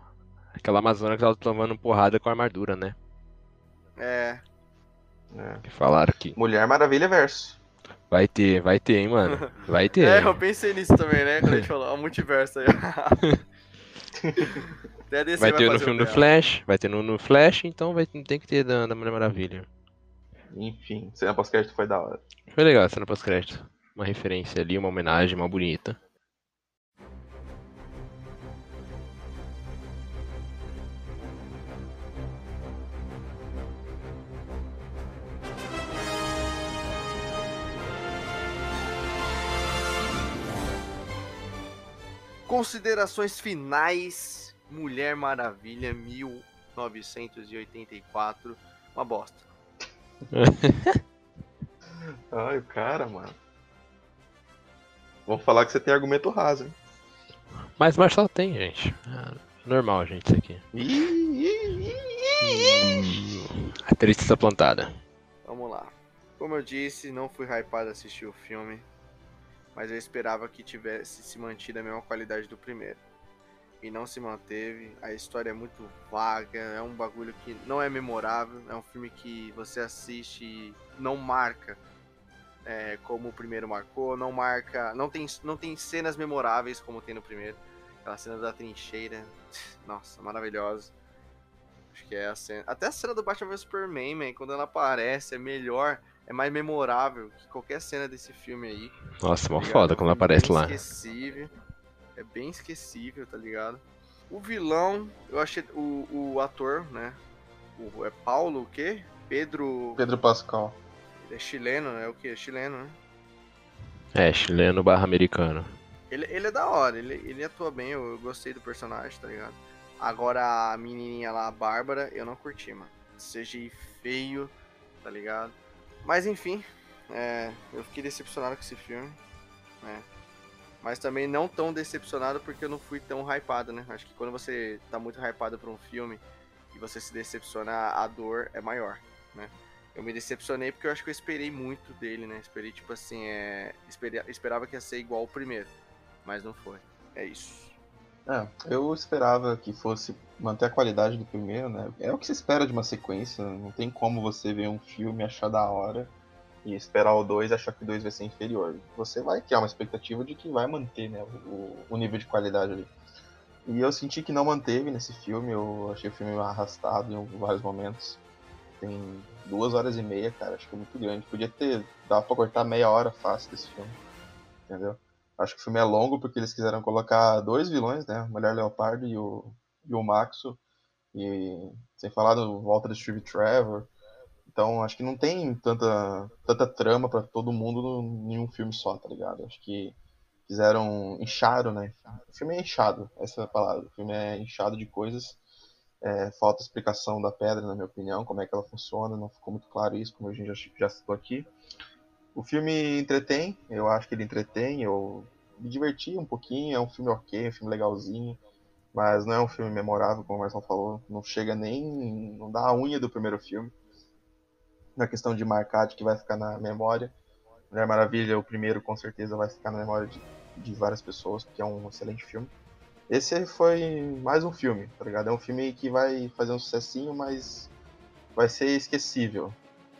Aquela Amazônia que tava tomando porrada com a armadura, né? É, É. Que falaram que Mulher Maravilha verso. vai ter, vai ter, hein, mano. *laughs* Vai ter. é, eu pensei nisso também, né? Quando a gente falou, ó, o multiverso aí. *laughs* Vai ter no fazer filme do. Flash, vai ter no, no Flash, então vai, tem que ter da, da Mulher Maravilha. Enfim, cena pós-crédito foi da hora. Foi legal a cena pós-crédito. Uma referência ali, uma homenagem, uma bonita. Considerações finais. Mulher Maravilha 1984. Uma bosta. *laughs* Ai, o cara, mano. Vamos falar que você tem argumento raso, hein? Mas Marcelo tem, gente. Ah, normal, gente, isso aqui. A tristeza plantada. Vamos lá. Como eu disse, não fui hypado a assistir o filme. Mas eu esperava que tivesse se mantido a mesma qualidade do primeiro. E não se manteve. A história é muito vaga. É um bagulho que não é memorável. É um filme que você assiste e não marca é, como o primeiro marcou. Não marca. Não tem, não tem cenas memoráveis como tem no primeiro. Aquela cena da trincheira. *laughs* Nossa, maravilhosa. Acho que é a cena. Até a cena do Batman vs Superman, man, quando ela aparece, é melhor, é mais memorável que qualquer cena desse filme aí. Nossa, mó tá ligado? foda É quando filme aparece lá. Esquecível. É bem esquecível, tá ligado? O vilão, eu achei. O, o ator, né? O, é Paulo o quê? Pedro. Pedro Pascal. Ele é chileno, é o quê? Chileno, né? É, chileno barra americano. Ele, ele é da hora, ele, ele atua bem, eu, eu gostei do personagem, tá ligado? Agora a menininha lá, a Bárbara, eu não curti, mano. CGI feio, tá ligado? Mas enfim, é, eu fiquei decepcionado com esse filme, né? Mas também não tão decepcionado porque eu não fui tão hypado, né? Acho que quando você tá muito hypado por um filme e você se decepciona, a dor é maior, né? Eu me decepcionei porque eu acho que eu esperei muito dele, né? Esperei, tipo assim, é... esperava que ia ser igual o primeiro mas não foi. É isso. É, eu esperava que fosse manter a qualidade do primeiro, né? É o que se espera de uma sequência. Não tem como você ver um filme, achar da hora e esperar o 2 e achar que o 2 vai ser inferior. Você vai criar uma expectativa de que vai manter né, o, o nível de qualidade ali. E eu senti que não manteve nesse filme. Eu achei o filme arrastado em vários momentos. Tem duas horas e meia, cara. Acho que é muito grande. Podia ter. Dava pra cortar meia hora fácil desse filme. Entendeu? Acho que o filme é longo porque eles quiseram colocar dois vilões, né? A Mulher Leopardo e o, e o Maxo. E sem falar do do Steve Trevor. Então acho que não tem tanta, tanta trama pra todo mundo em um filme só, tá ligado? Acho que fizeram. incharam, né? O filme é inchado, essa é a palavra. O filme é inchado de coisas. É, falta explicação da pedra, na minha opinião, como é que ela funciona, não ficou muito claro isso, como a gente já, já citou aqui. O filme entretém, eu acho que ele entretém, eu me diverti um pouquinho, é um filme ok, é um filme legalzinho, mas não é um filme memorável, como o Marcelo falou, não chega nem, não dá a unha do primeiro filme, na questão de marcar, de que vai ficar na memória. Mulher Maravilha, o primeiro, com certeza vai ficar na memória de, de várias pessoas, porque é um excelente filme. Esse foi mais um filme, tá ligado? É um filme que vai fazer um sucessinho, mas vai ser esquecível.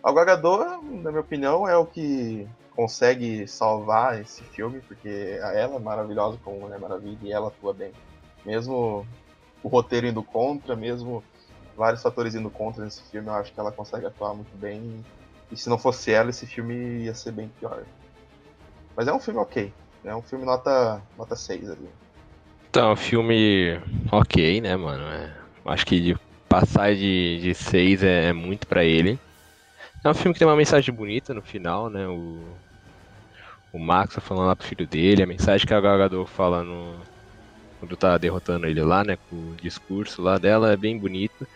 A Gal Gadot, na minha opinião, é o que consegue salvar esse filme, porque ela é maravilhosa como Mulher Maravilha e ela atua bem. Mesmo o roteiro indo contra, mesmo vários fatores indo contra nesse filme, eu acho que ela consegue atuar muito bem. E se não fosse ela, esse filme ia ser bem pior. Mas é um filme ok. É um filme nota, nota 6 ali. Então, filme ok, né, mano? É, acho que de passar de, de 6 é, é muito pra ele. É um filme que tem uma mensagem bonita no final, né? O, o Max tá falando lá pro filho dele, a mensagem que a Gal fala no, quando tá derrotando ele lá, né? Com o discurso lá dela é bem bonito.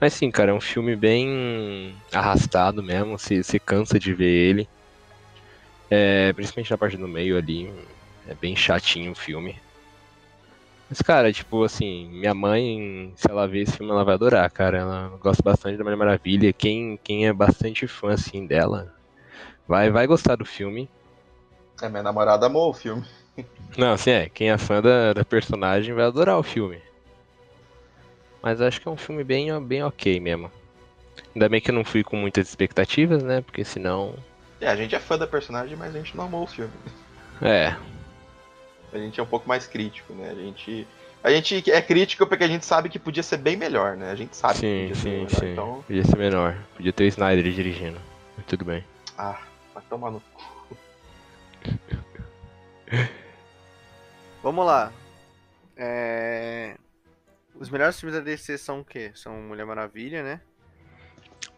Mas sim, cara, é um filme bem arrastado mesmo, você, você cansa de ver ele. É, principalmente na parte do meio ali, é bem chatinho o filme. Mas, cara, tipo, assim, minha mãe, se ela ver esse filme, ela vai adorar, cara. Ela gosta bastante da Mulher Maravilha. Quem, quem é bastante fã, assim, dela, vai, vai gostar do filme. É, minha namorada amou o filme. Não, assim, é. Quem é fã da, da personagem vai adorar o filme. Mas acho que é um filme bem, bem ok mesmo. Ainda bem que eu não fui com muitas expectativas, né? Porque senão. É, a gente é fã da personagem, mas a gente não amou o filme. É. A gente é um pouco mais crítico, né? A gente. A gente é crítico porque a gente sabe que podia ser bem melhor, né? A gente sabe sim, que podia sim, ser melhor. sim. Então. Podia ser menor. Podia ter o Snyder dirigindo. Mas tudo bem. Ah, vai tomar no cu. *laughs* Vamos lá. É... Os melhores filmes da DC são o quê? São Mulher Maravilha, né?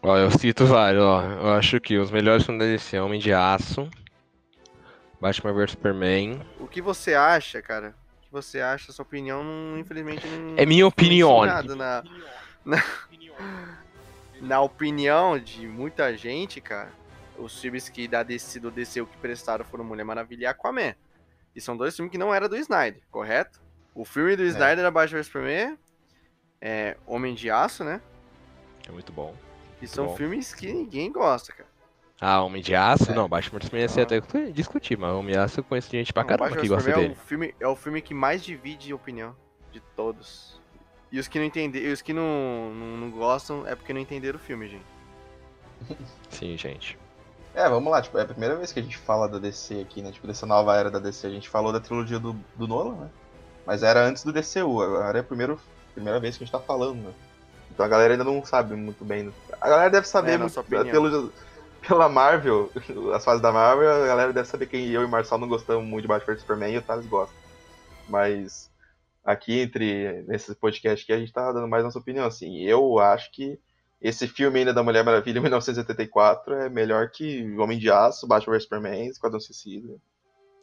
Ó, eu cito vários, ó. Eu acho que os melhores filmes da DC é Homem de Aço, Batman vs Superman. O que você acha, cara? O que você acha? Sua opinião, não, infelizmente, não. É minha opinião. nada na, na, *laughs* na opinião de muita gente, cara. Os filmes que da DC, do DC o que prestaram foram Mulher Maravilha e Aquaman. E são dois filmes que não eram do Snyder, correto? O filme do Snyder era Batman vs Superman, é Homem de Aço, né? É muito bom. E são bom. filmes que ninguém gosta, cara. Ah, Homem de Aço? É. Não, Batman Superman ia ser até discutir, mas Homem de Aço eu conheço gente pra Não, caramba Batman que gosta Superman dele. É o, filme, é o filme que mais divide opinião de todos. E os que não entendem, e os que não, não, não gostam é porque não entenderam o filme, gente. *laughs* Sim, gente. É, vamos lá, tipo, é a primeira vez que a gente fala da DC aqui, né? Tipo, dessa nova era da DC. A gente falou da trilogia do, do Nolan, né? Mas era antes do DCU, agora é a primeira, primeira vez que a gente tá falando, né? Então a galera ainda não sabe muito bem. né? A galera deve saber É, muito, nossa opinião. Pela Marvel, as fases da Marvel, a galera deve saber que eu e o Marçal não gostamos muito de Batman vs Superman e o Thales gosta. Mas aqui entre nesse podcast aqui a gente tá dando mais nossa opinião, assim. Eu acho que esse filme ainda da Mulher Maravilha, *laughs* 1984, é melhor que Homem de Aço, Batman vs Superman, Esquadrão Suicida.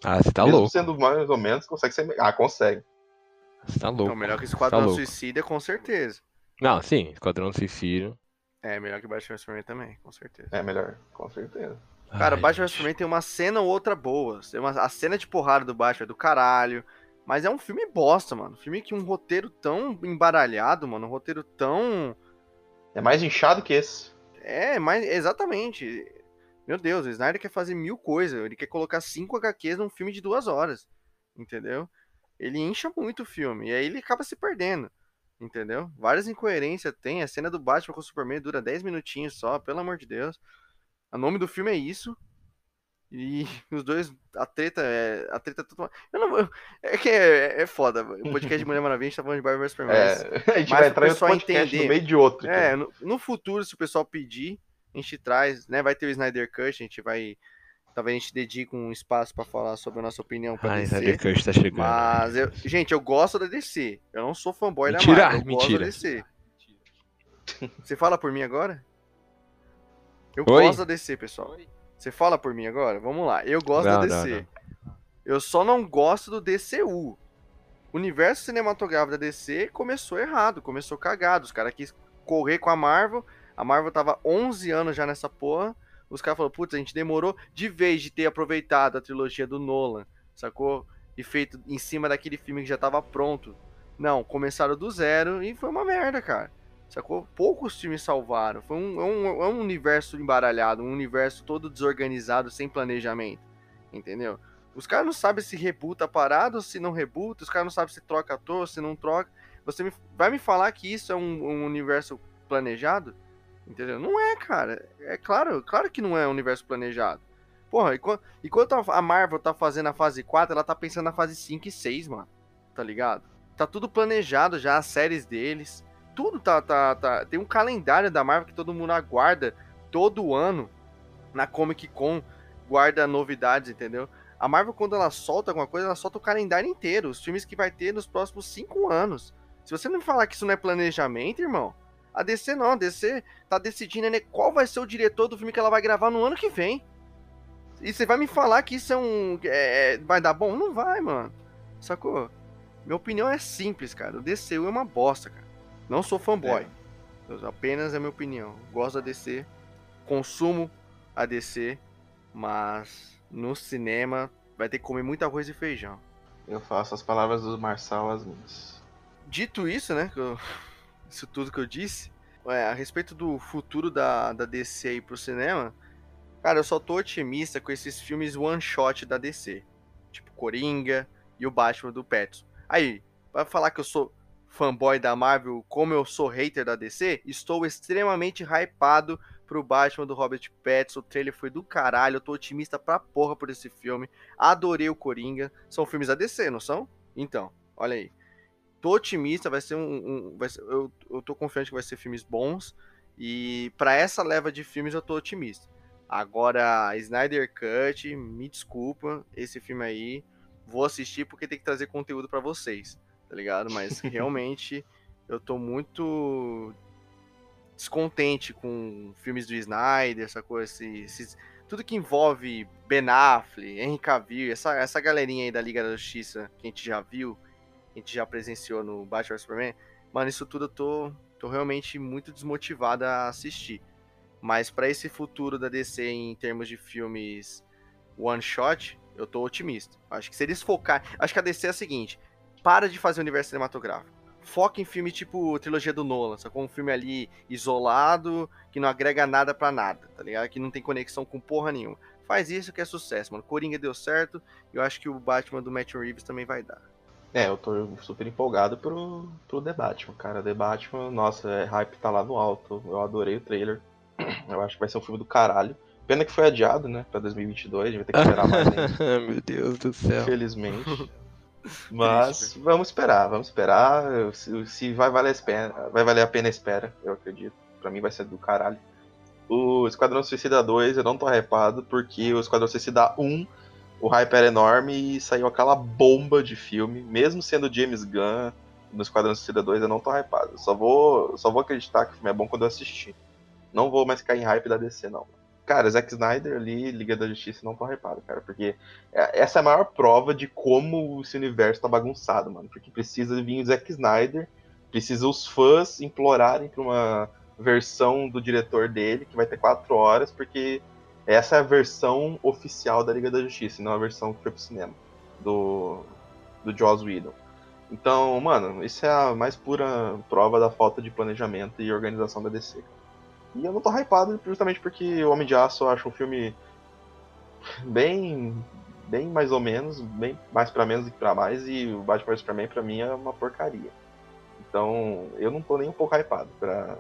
Ah, você tá Mesmo louco. sendo mais ou menos, consegue ser. Ah, consegue. Você tá louco. Então, melhor que Tá Esquadrão louco. Suicida, com certeza. Não, sim, Esquadrão Suicida. É, melhor que Batman vs Superman também, com certeza. É melhor, com certeza. Cara, Ai, Batman vs. Superman tem uma cena ou outra boa. Tem uma- a cena de porrada do Batman é do caralho. Mas é um filme bosta, mano. Filme que um roteiro tão embaralhado, mano. Um roteiro tão. É mais inchado que esse. É, mas exatamente. Meu Deus, o Snyder quer fazer mil coisas. Ele quer colocar cinco HQs num filme de duas horas. Entendeu? Ele incha muito o filme. E aí ele acaba se perdendo. Entendeu? Várias incoerências tem. A cena do Batman com o Superman dura 10 minutinhos só, pelo amor de Deus. O nome do filme é isso. E *laughs* os dois, a treta é. A treta é total. Eu não. É que é, é foda. O podcast de Mulher *laughs* Maravilha a gente tá falando de Batman vs Superman. É, *laughs* a gente mas vai entrar em pessoal entender- no meio de outro. é, no, no futuro, se o pessoal pedir, a gente traz, né? Vai ter o Snyder Cut, a gente vai. Talvez a gente dedique um espaço pra falar sobre a nossa opinião pra Ai, DC. Snyder Cut tá chegando. Mas, eu, gente, eu gosto da DC. Eu não sou fanboy Mentira, da Marvel. Eu mentira. gosto da DC. Você fala por mim agora? Eu Oi? gosto da DC, pessoal. Você fala por mim agora? Vamos lá. Eu gosto Não, da não, DC. Eu só não gosto do DCU. O universo cinematográfico da DC começou errado, começou cagado. Os caras quis correr com a Marvel. A Marvel tava 11 anos já nessa porra. Os caras falaram, putz, a gente demorou de vez de ter aproveitado a trilogia do Nolan, sacou? E feito em cima daquele filme que já tava pronto. Não, começaram do zero e foi uma merda, cara. Sacou? Poucos filmes salvaram. Foi um, é um, é um universo embaralhado, um universo todo desorganizado, sem planejamento. Entendeu? Os caras não sabem se rebuta ou se não rebuta, os caras não sabem se troca ator, se não troca. Você me- vai me falar que isso é um, um universo planejado? Entendeu? Não é, cara. É claro, claro que não é universo planejado. Porra, enquanto, a Marvel tá fazendo a fase 4, ela tá pensando na fase 5 e 6, mano. Tá ligado? Tá tudo planejado já, as séries deles. Tudo tá, tá, tá. Tem um calendário da Marvel que todo mundo aguarda todo ano na Comic Con. Guarda novidades, entendeu? A Marvel, quando ela solta alguma coisa, ela solta o calendário inteiro. Os filmes que vai ter nos próximos 5 anos. Se você não falar que isso não é planejamento, irmão, a DC não. A DC tá decidindo né, qual vai ser o diretor do filme que ela vai gravar no ano que vem. E você vai me falar que isso é um. é, vai dar bom? Não vai, mano. Sacou? Minha opinião é simples, cara. O DCU é uma bosta, cara. Não sou fanboy. Eu- Apenas é minha opinião. Gosto da DC. Consumo a DC. Mas no cinema vai ter que comer muito arroz e feijão. Eu faço as palavras do Marçal as minhas. Dito isso, né? Eu, isso tudo que eu disse, é, a respeito do futuro da, da DC aí pro cinema, cara, eu só tô otimista com esses filmes one shot da DC. Tipo Coringa e o Batman do Petson. Aí, vai falar que eu sou fanboy da Marvel, como eu sou hater da DC, estou extremamente hypado pro Batman do Robert Pattinson. O trailer foi do caralho, eu tô otimista pra porra por esse filme. Adorei o Coringa. São filmes da DC, não são? Então, olha aí. Tô otimista, vai ser um. um vai ser, eu, eu tô confiante que vai ser filmes bons. E para essa leva de filmes eu tô otimista. Agora, Snyder Cut, me desculpa, esse filme aí, vou assistir porque tem que trazer conteúdo para vocês tá ligado? Mas *laughs* realmente eu tô muito descontente com filmes do Snyder, essa coisa, esses, tudo que envolve Ben Affleck, Henry Cavill, essa, essa galerinha aí da Liga da Justiça que a gente já viu, a gente já presenciou no Batman Superman, mano, isso tudo eu tô, tô realmente muito desmotivado a assistir. Mas para esse futuro da DC em termos de filmes one shot, eu tô otimista. Acho que se eles focar, acho que a DC é a seguinte, para de fazer universo cinematográfico. Foca em filme tipo trilogia do Nolan, só com um filme ali isolado, que não agrega nada para nada, tá ligado? Que não tem conexão com porra nenhuma. Faz isso que é sucesso, mano. Coringa deu certo, eu acho que o Batman do Matt Reeves também vai dar. É, eu tô super empolgado pro, pro The Batman, cara. The Batman, nossa, é, hype tá lá no alto. Eu adorei o trailer. *clears throat* Eu acho que vai ser um filme do caralho. Pena que foi adiado, né, pra 2022, a gente vai ter que esperar mais ainda. *laughs* Meu Deus do céu. Infelizmente. *laughs* Mas vamos esperar, vamos esperar. Se, se, vai, valer a pena, vai valer a pena a espera, eu acredito. Pra mim vai ser do caralho. O Esquadrão Suicida 2 eu não tô hypado, porque o Esquadrão Suicida 1, o hype era enorme e saiu aquela bomba de filme. Mesmo sendo James Gunn no Esquadrão Suicida 2, eu não tô hypado. Só vou, só vou acreditar que o filme é bom quando eu assistir. Não vou mais cair em hype da DC, não. Cara, Zack Snyder ali, Liga da Justiça, não tô reparo, cara. Porque é, essa é a maior prova de como esse universo tá bagunçado, mano. Porque precisa vir o Zack Snyder, precisa os fãs implorarem pra uma versão do diretor dele, que vai ter quatro horas, porque essa é a versão oficial da Liga da Justiça, não a versão que foi pro cinema, do, do Joss Whedon. Então, mano, isso é a mais pura prova da falta de planejamento e organização da DC. E eu não tô hypado justamente porque o Homem de Aço eu acho um filme bem bem mais ou menos, bem mais para menos do que para mais, e o Batman Superman pra mim é uma porcaria. Então, eu não tô nem um pouco hypado pra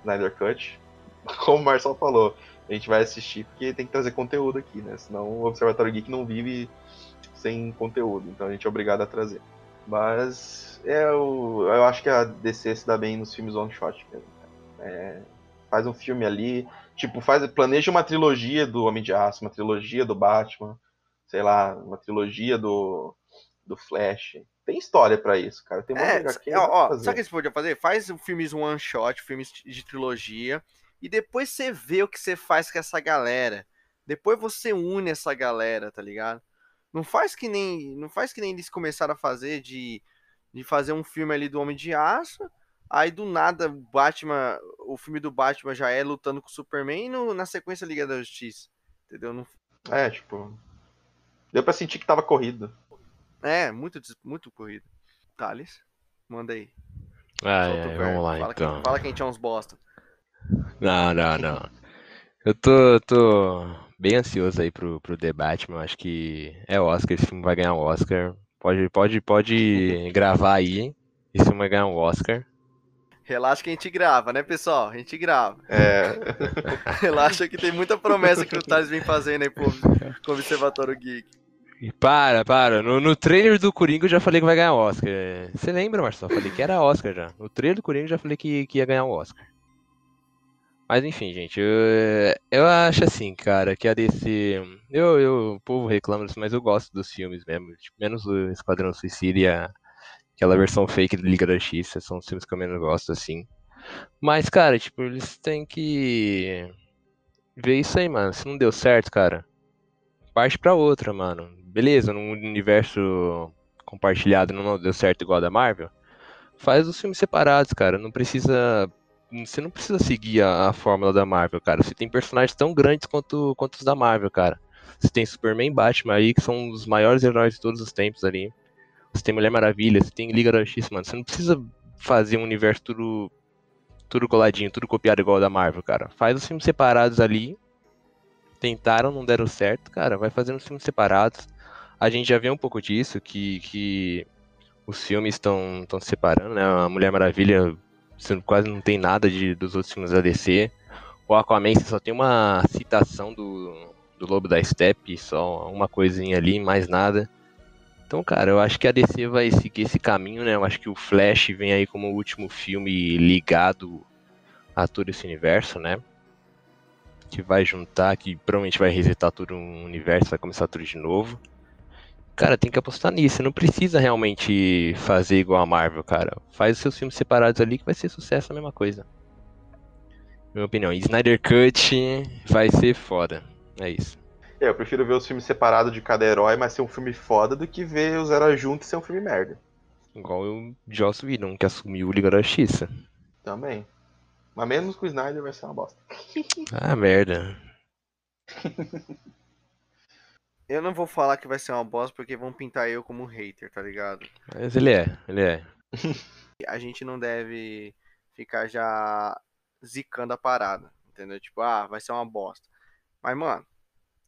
Snyder Cut. *laughs* Como o Marcel falou, a gente vai assistir porque tem que trazer conteúdo aqui, né? Senão o Observatório Geek não vive sem conteúdo, então a gente é obrigado a trazer. Mas é, eu, eu acho que a DC se dá bem nos filmes one shot mesmo. É, faz um filme ali, tipo, faz, planeja uma trilogia do Homem de Aço, uma trilogia do Batman, sei lá, uma trilogia do, do Flash. Tem história para isso, cara. Tem é, ó, ó, sabe o que você pode fazer? Faz filmes one shot, filmes de trilogia, e depois você vê o que você faz com essa galera. Depois você une essa galera, tá ligado? Não faz que nem, não faz que nem eles começaram a fazer de, de fazer um filme ali do Homem de Aço Aí do nada, Batman, o filme do Batman já é lutando com o Superman e no, na sequência Liga da Justiça. Entendeu? Não... É, tipo. Deu pra sentir que tava corrido. É, muito, muito corrido. Thales, manda aí. Ah, é, vamos lá fala então. Que, fala que a gente é uns bosta. Não, não, não. Eu tô, tô bem ansioso aí pro, pro debate, mas acho que é Oscar, esse filme vai ganhar um Oscar. Pode, pode, pode gravar aí. Esse filme vai ganhar um Oscar. Relaxa que a gente grava, né, pessoal? A gente grava. É. *laughs* Relaxa que tem muita promessa que o Thales vem fazendo aí pro, pro Observatório Geek. E para, para. No, no trailer do Coringa eu já falei que vai ganhar Oscar. Você lembra, Marcelo? Eu falei que era Oscar já. No trailer do Coringa eu já falei que, que ia ganhar o Oscar. Mas enfim, gente, eu, eu acho assim, cara, que a DC. Eu, eu, o povo reclama disso, mas eu gosto dos filmes mesmo. Tipo, menos o Esquadrão Suicida e aquela versão fake do Liga da Justiça, são os filmes que eu menos gosto, assim. Mas, cara, tipo, eles têm que ver isso aí, mano. Se não deu certo, cara, parte pra outra, mano. Beleza, num universo compartilhado não deu certo igual a da Marvel. Faz os filmes separados, cara. Não precisa. Você não precisa seguir a, a fórmula da Marvel, cara. Você tem personagens tão grandes quanto, quanto os da Marvel, cara. Você tem Superman e Batman aí, que são os maiores heróis de todos os tempos ali. você tem Mulher Maravilha, você tem Liga da Justiça, mano. Você não precisa fazer um universo tudo, tudo coladinho, tudo copiado igual da Marvel, cara. Faz os filmes separados ali. Tentaram, não deram certo, cara. Vai fazendo os filmes separados. A gente já vê um pouco disso, que, que os filmes estão se separando, né? A Mulher Maravilha você quase não tem nada de, dos outros filmes da DC. O Aquaman você só tem uma citação do, do Lobo da Steppe, só uma coisinha ali, mais nada. Então, cara, eu acho que a DC vai seguir esse caminho, né? Eu acho que o Flash vem aí como o último filme ligado a todo esse universo, né? Que vai juntar, que provavelmente vai resetar todo o universo, vai começar tudo de novo. Cara, tem que apostar nisso. Não precisa realmente fazer igual a Marvel, cara. Faz os seus filmes separados ali que vai ser sucesso a mesma coisa. Minha opinião. Snyder Cut vai ser foda. É isso. É, eu prefiro ver os filmes separados de cada herói, mas ser um filme foda, do que ver os heróis juntos e ser um filme merda. Igual o Joss Whedon, que assumiu o Liga da Justiça. Também. Mas menos com o Snyder vai ser uma bosta. ah, merda. *laughs* eu não vou falar que vai ser uma bosta porque vão pintar eu como hater, tá ligado? Mas ele é, ele é. *laughs* a gente não deve ficar já zicando a parada, entendeu? Tipo, ah, vai ser uma bosta. Mas, mano,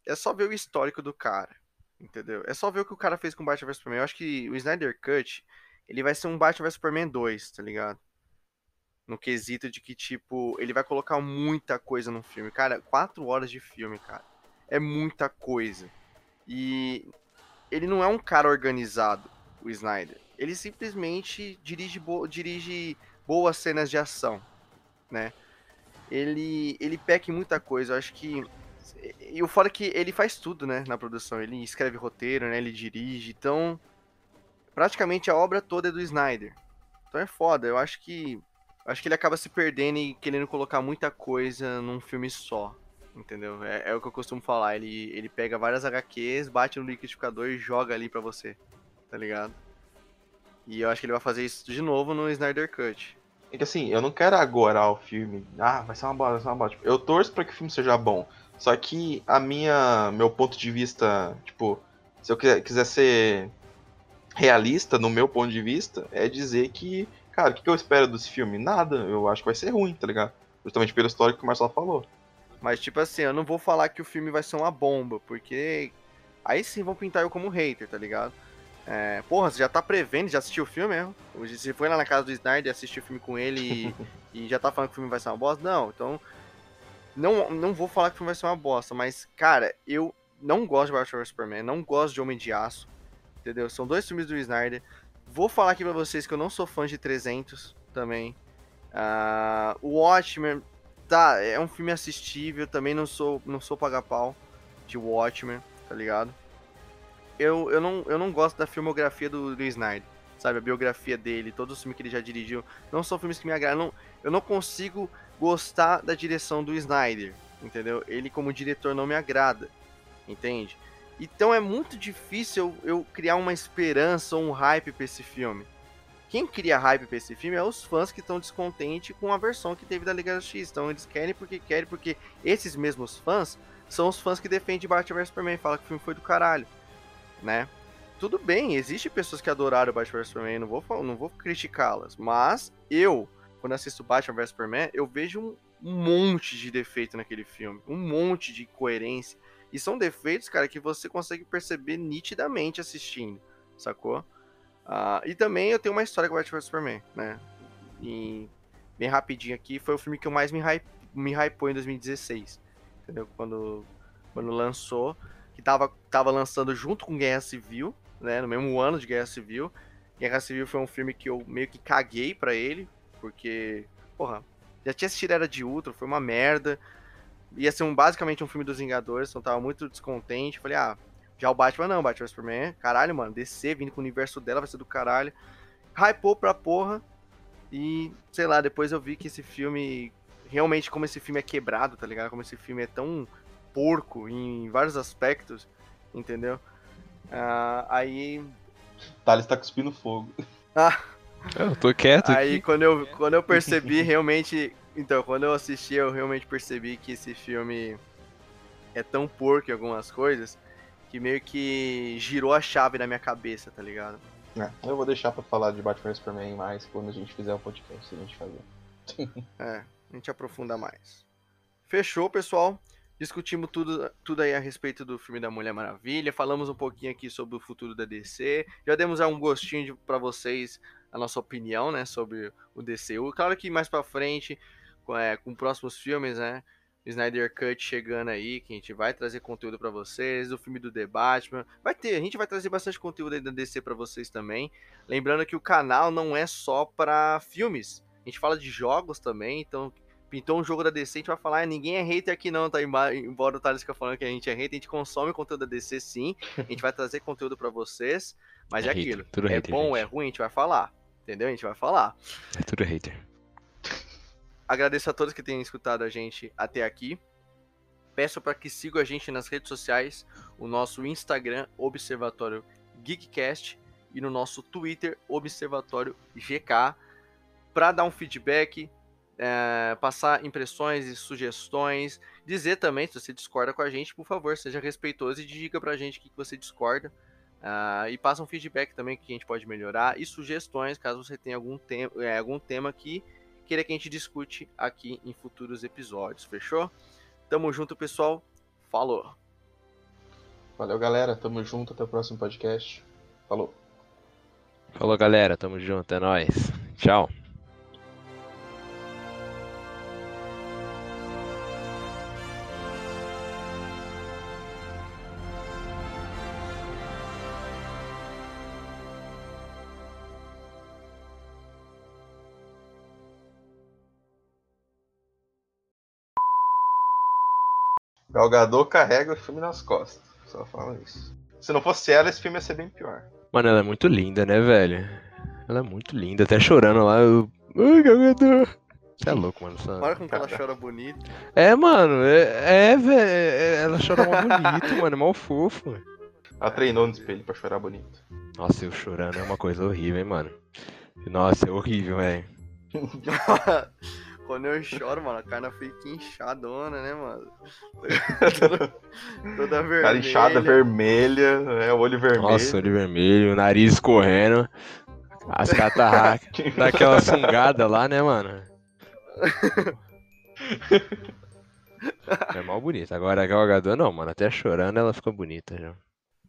é só ver o histórico do cara, entendeu? É só ver o que o cara fez com Batman vs Superman. Eu acho que o Snyder Cut, ele vai ser um Batman vs Superman 2, tá ligado? No quesito de que, tipo, ele vai colocar muita coisa no filme. Cara, quatro horas de filme, cara. É muita coisa. E ele não é um cara organizado, o Snyder. Ele simplesmente dirige, bo dirige boas cenas de ação, né? Ele, ele peca em muita coisa. Eu acho que e o fora é que ele faz tudo, né, na produção. Ele escreve roteiro, né, ele dirige. Então, praticamente a obra toda é do Snyder. Então é foda. Eu acho que acho que ele acaba se perdendo e querendo colocar muita coisa num filme só. Entendeu? É, é, o que eu costumo falar. Ele, ele pega várias HQs, bate no liquidificador e joga ali pra você. Tá ligado? E eu acho que ele vai fazer isso de novo no Snyder Cut. É que assim, eu não quero agora o filme. Ah, vai ser uma bola, vai ser uma. Tipo, eu torço pra que o filme seja bom. Só que a minha, meu ponto de vista, tipo, se eu quiser ser realista no meu ponto de vista, é dizer que, cara, o que eu espero desse filme? Nada. Eu acho que vai ser ruim, tá ligado? Justamente pelo histórico que o Marcelo falou. Mas, tipo assim, eu não vou falar que o filme vai ser uma bomba, porque aí sim vão pintar eu como hater, tá ligado? É, porra, você já tá prevendo, já assistiu o filme mesmo? Você foi lá na casa do Snyder, assistiu o filme com ele e, *laughs* e já tá falando que o filme vai ser uma bosta? Não, então não, não vou falar que o filme vai ser uma bosta, mas, cara, eu não gosto de Batman vs Superman, não gosto de Homem de Aço, entendeu? São dois filmes do Snyder. Vou falar aqui pra vocês que eu não sou fã de 300 também. Uh, o Watchmen, tá, é um filme assistível, também não sou, não sou paga-pau de Watchmen, tá ligado? Eu, eu, não, eu não gosto da filmografia do, Snyder, sabe? A biografia dele, todos os filmes que ele já dirigiu, não são filmes que me agradam. eu não consigo gostar da direção do Snyder, entendeu? Ele como diretor não me agrada, entende? Então é muito difícil eu, eu criar uma esperança ou um hype para esse filme. Quem cria hype para esse filme é os fãs que estão descontentes com a versão que teve da Liga X. Então eles querem porque querem, porque esses mesmos fãs são os fãs que defendem Batman vs Superman, fala que o filme foi do caralho, né? Tudo bem, existe pessoas que adoraram Batman vs Superman, não vou, não vou criticá-las, mas eu quando assisto Batman vs Superman, eu vejo um, monte de defeito naquele filme, um monte de incoerência. E são defeitos, cara, que você consegue perceber nitidamente assistindo, sacou? Uh, e também eu tenho uma história com Batman vs Superman, né? E bem rapidinho aqui, foi o filme que eu mais me, hype, me hypou em 2016, entendeu? Quando, quando lançou, que tava, tava lançando junto com Guerra Civil, né? No mesmo ano de Guerra Civil. Guerra Civil foi um filme que eu meio que caguei para ele, porque, porra, já tinha assistido Era de Ultron, foi uma merda. Ia ser um, basicamente um filme dos Vingadores, então tava muito descontente. Falei, ah, já o Batman não, Batman Superman, caralho, mano, DC vindo com o universo dela vai ser do caralho. Hypou pra porra. E, sei lá, depois eu vi que esse filme, realmente como esse filme é quebrado, tá ligado? Como esse filme é tão porco em vários aspectos, entendeu? Uh, aí. Thales tá cuspindo fogo. Ah, eu tô quieto. Aí aqui. quando eu, quando eu percebi *laughs* realmente. Então, quando eu assisti, eu realmente percebi que esse filme é tão porco em algumas coisas que meio que girou a chave na minha cabeça, tá ligado? É, eu vou deixar pra falar de Batman vs Superman mais quando a gente fizer o podcast, a gente fazer. *laughs* É, a gente aprofunda mais. Fechou, pessoal. Discutimos tudo, tudo aí a respeito do filme da Mulher Maravilha. Falamos um pouquinho aqui sobre o futuro da DC. Já demos um gostinho para vocês a nossa opinião, né, sobre o DCU. Claro que mais para frente, com, é, com próximos filmes, né, Snyder Cut chegando aí, que a gente vai trazer conteúdo para vocês, o filme do The Batman. Vai ter, a gente vai trazer bastante conteúdo aí da DC para vocês também. Lembrando que o canal não é só para filmes. A gente fala de jogos também, então pintou um jogo da DC, a gente vai falar, ah, ninguém é hater aqui não, tá? Embora o Thales fica falando que a gente é hater, a gente consome conteúdo da DC sim, a gente vai trazer conteúdo para vocês, mas é, é aquilo, hater, é hater, bom, gente. é ruim, a gente vai falar, entendeu? A gente vai falar. É tudo hater. Agradeço a todos que têm escutado a gente até aqui. Peço para que sigam a gente nas redes sociais, o nosso Instagram, Observatório Geekcast, e no nosso Twitter, Observatório GK, para dar um feedback, é, passar impressões e sugestões, dizer também se você discorda com a gente, por favor, seja respeitoso e diga pra gente o que você discorda. Uh, e passa um feedback também que a gente pode melhorar e sugestões caso você tenha algum, te é, algum tema que queira que a gente discute aqui em futuros episódios, fechou? Tamo junto, pessoal. Falou. Valeu, galera. Tamo junto. Até o próximo podcast. Falou. Falou, galera. Tamo junto. É nóis. Tchau. Galgador carrega o filme nas costas. Só fala isso. Se não fosse ela, esse filme ia ser bem pior. Mano, ela é muito linda, né, velho? Ela é muito linda, até chorando lá. Eu... Ai, Galgador. Você é louco, mano. Olha como ela chora bonito. É, mano, é, é velho. É, ela chora mó bonito, mano. É mó fofo. Ela treinou no espelho pra chorar bonito. Nossa, eu chorando é uma coisa horrível, hein, mano. Nossa, é horrível, velho. *laughs* Quando eu choro, mano, a cara fica inchadona, né, mano? *laughs* toda, toda vermelha. Cara inchada vermelha, é, o olho vermelho. Nossa, olho vermelho, nariz escorrendo. As catarracas. *laughs* daquela sungada lá, né, mano? É mal bonita. Agora a Galgador não, mano. Até chorando ela fica bonita já.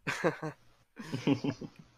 *laughs*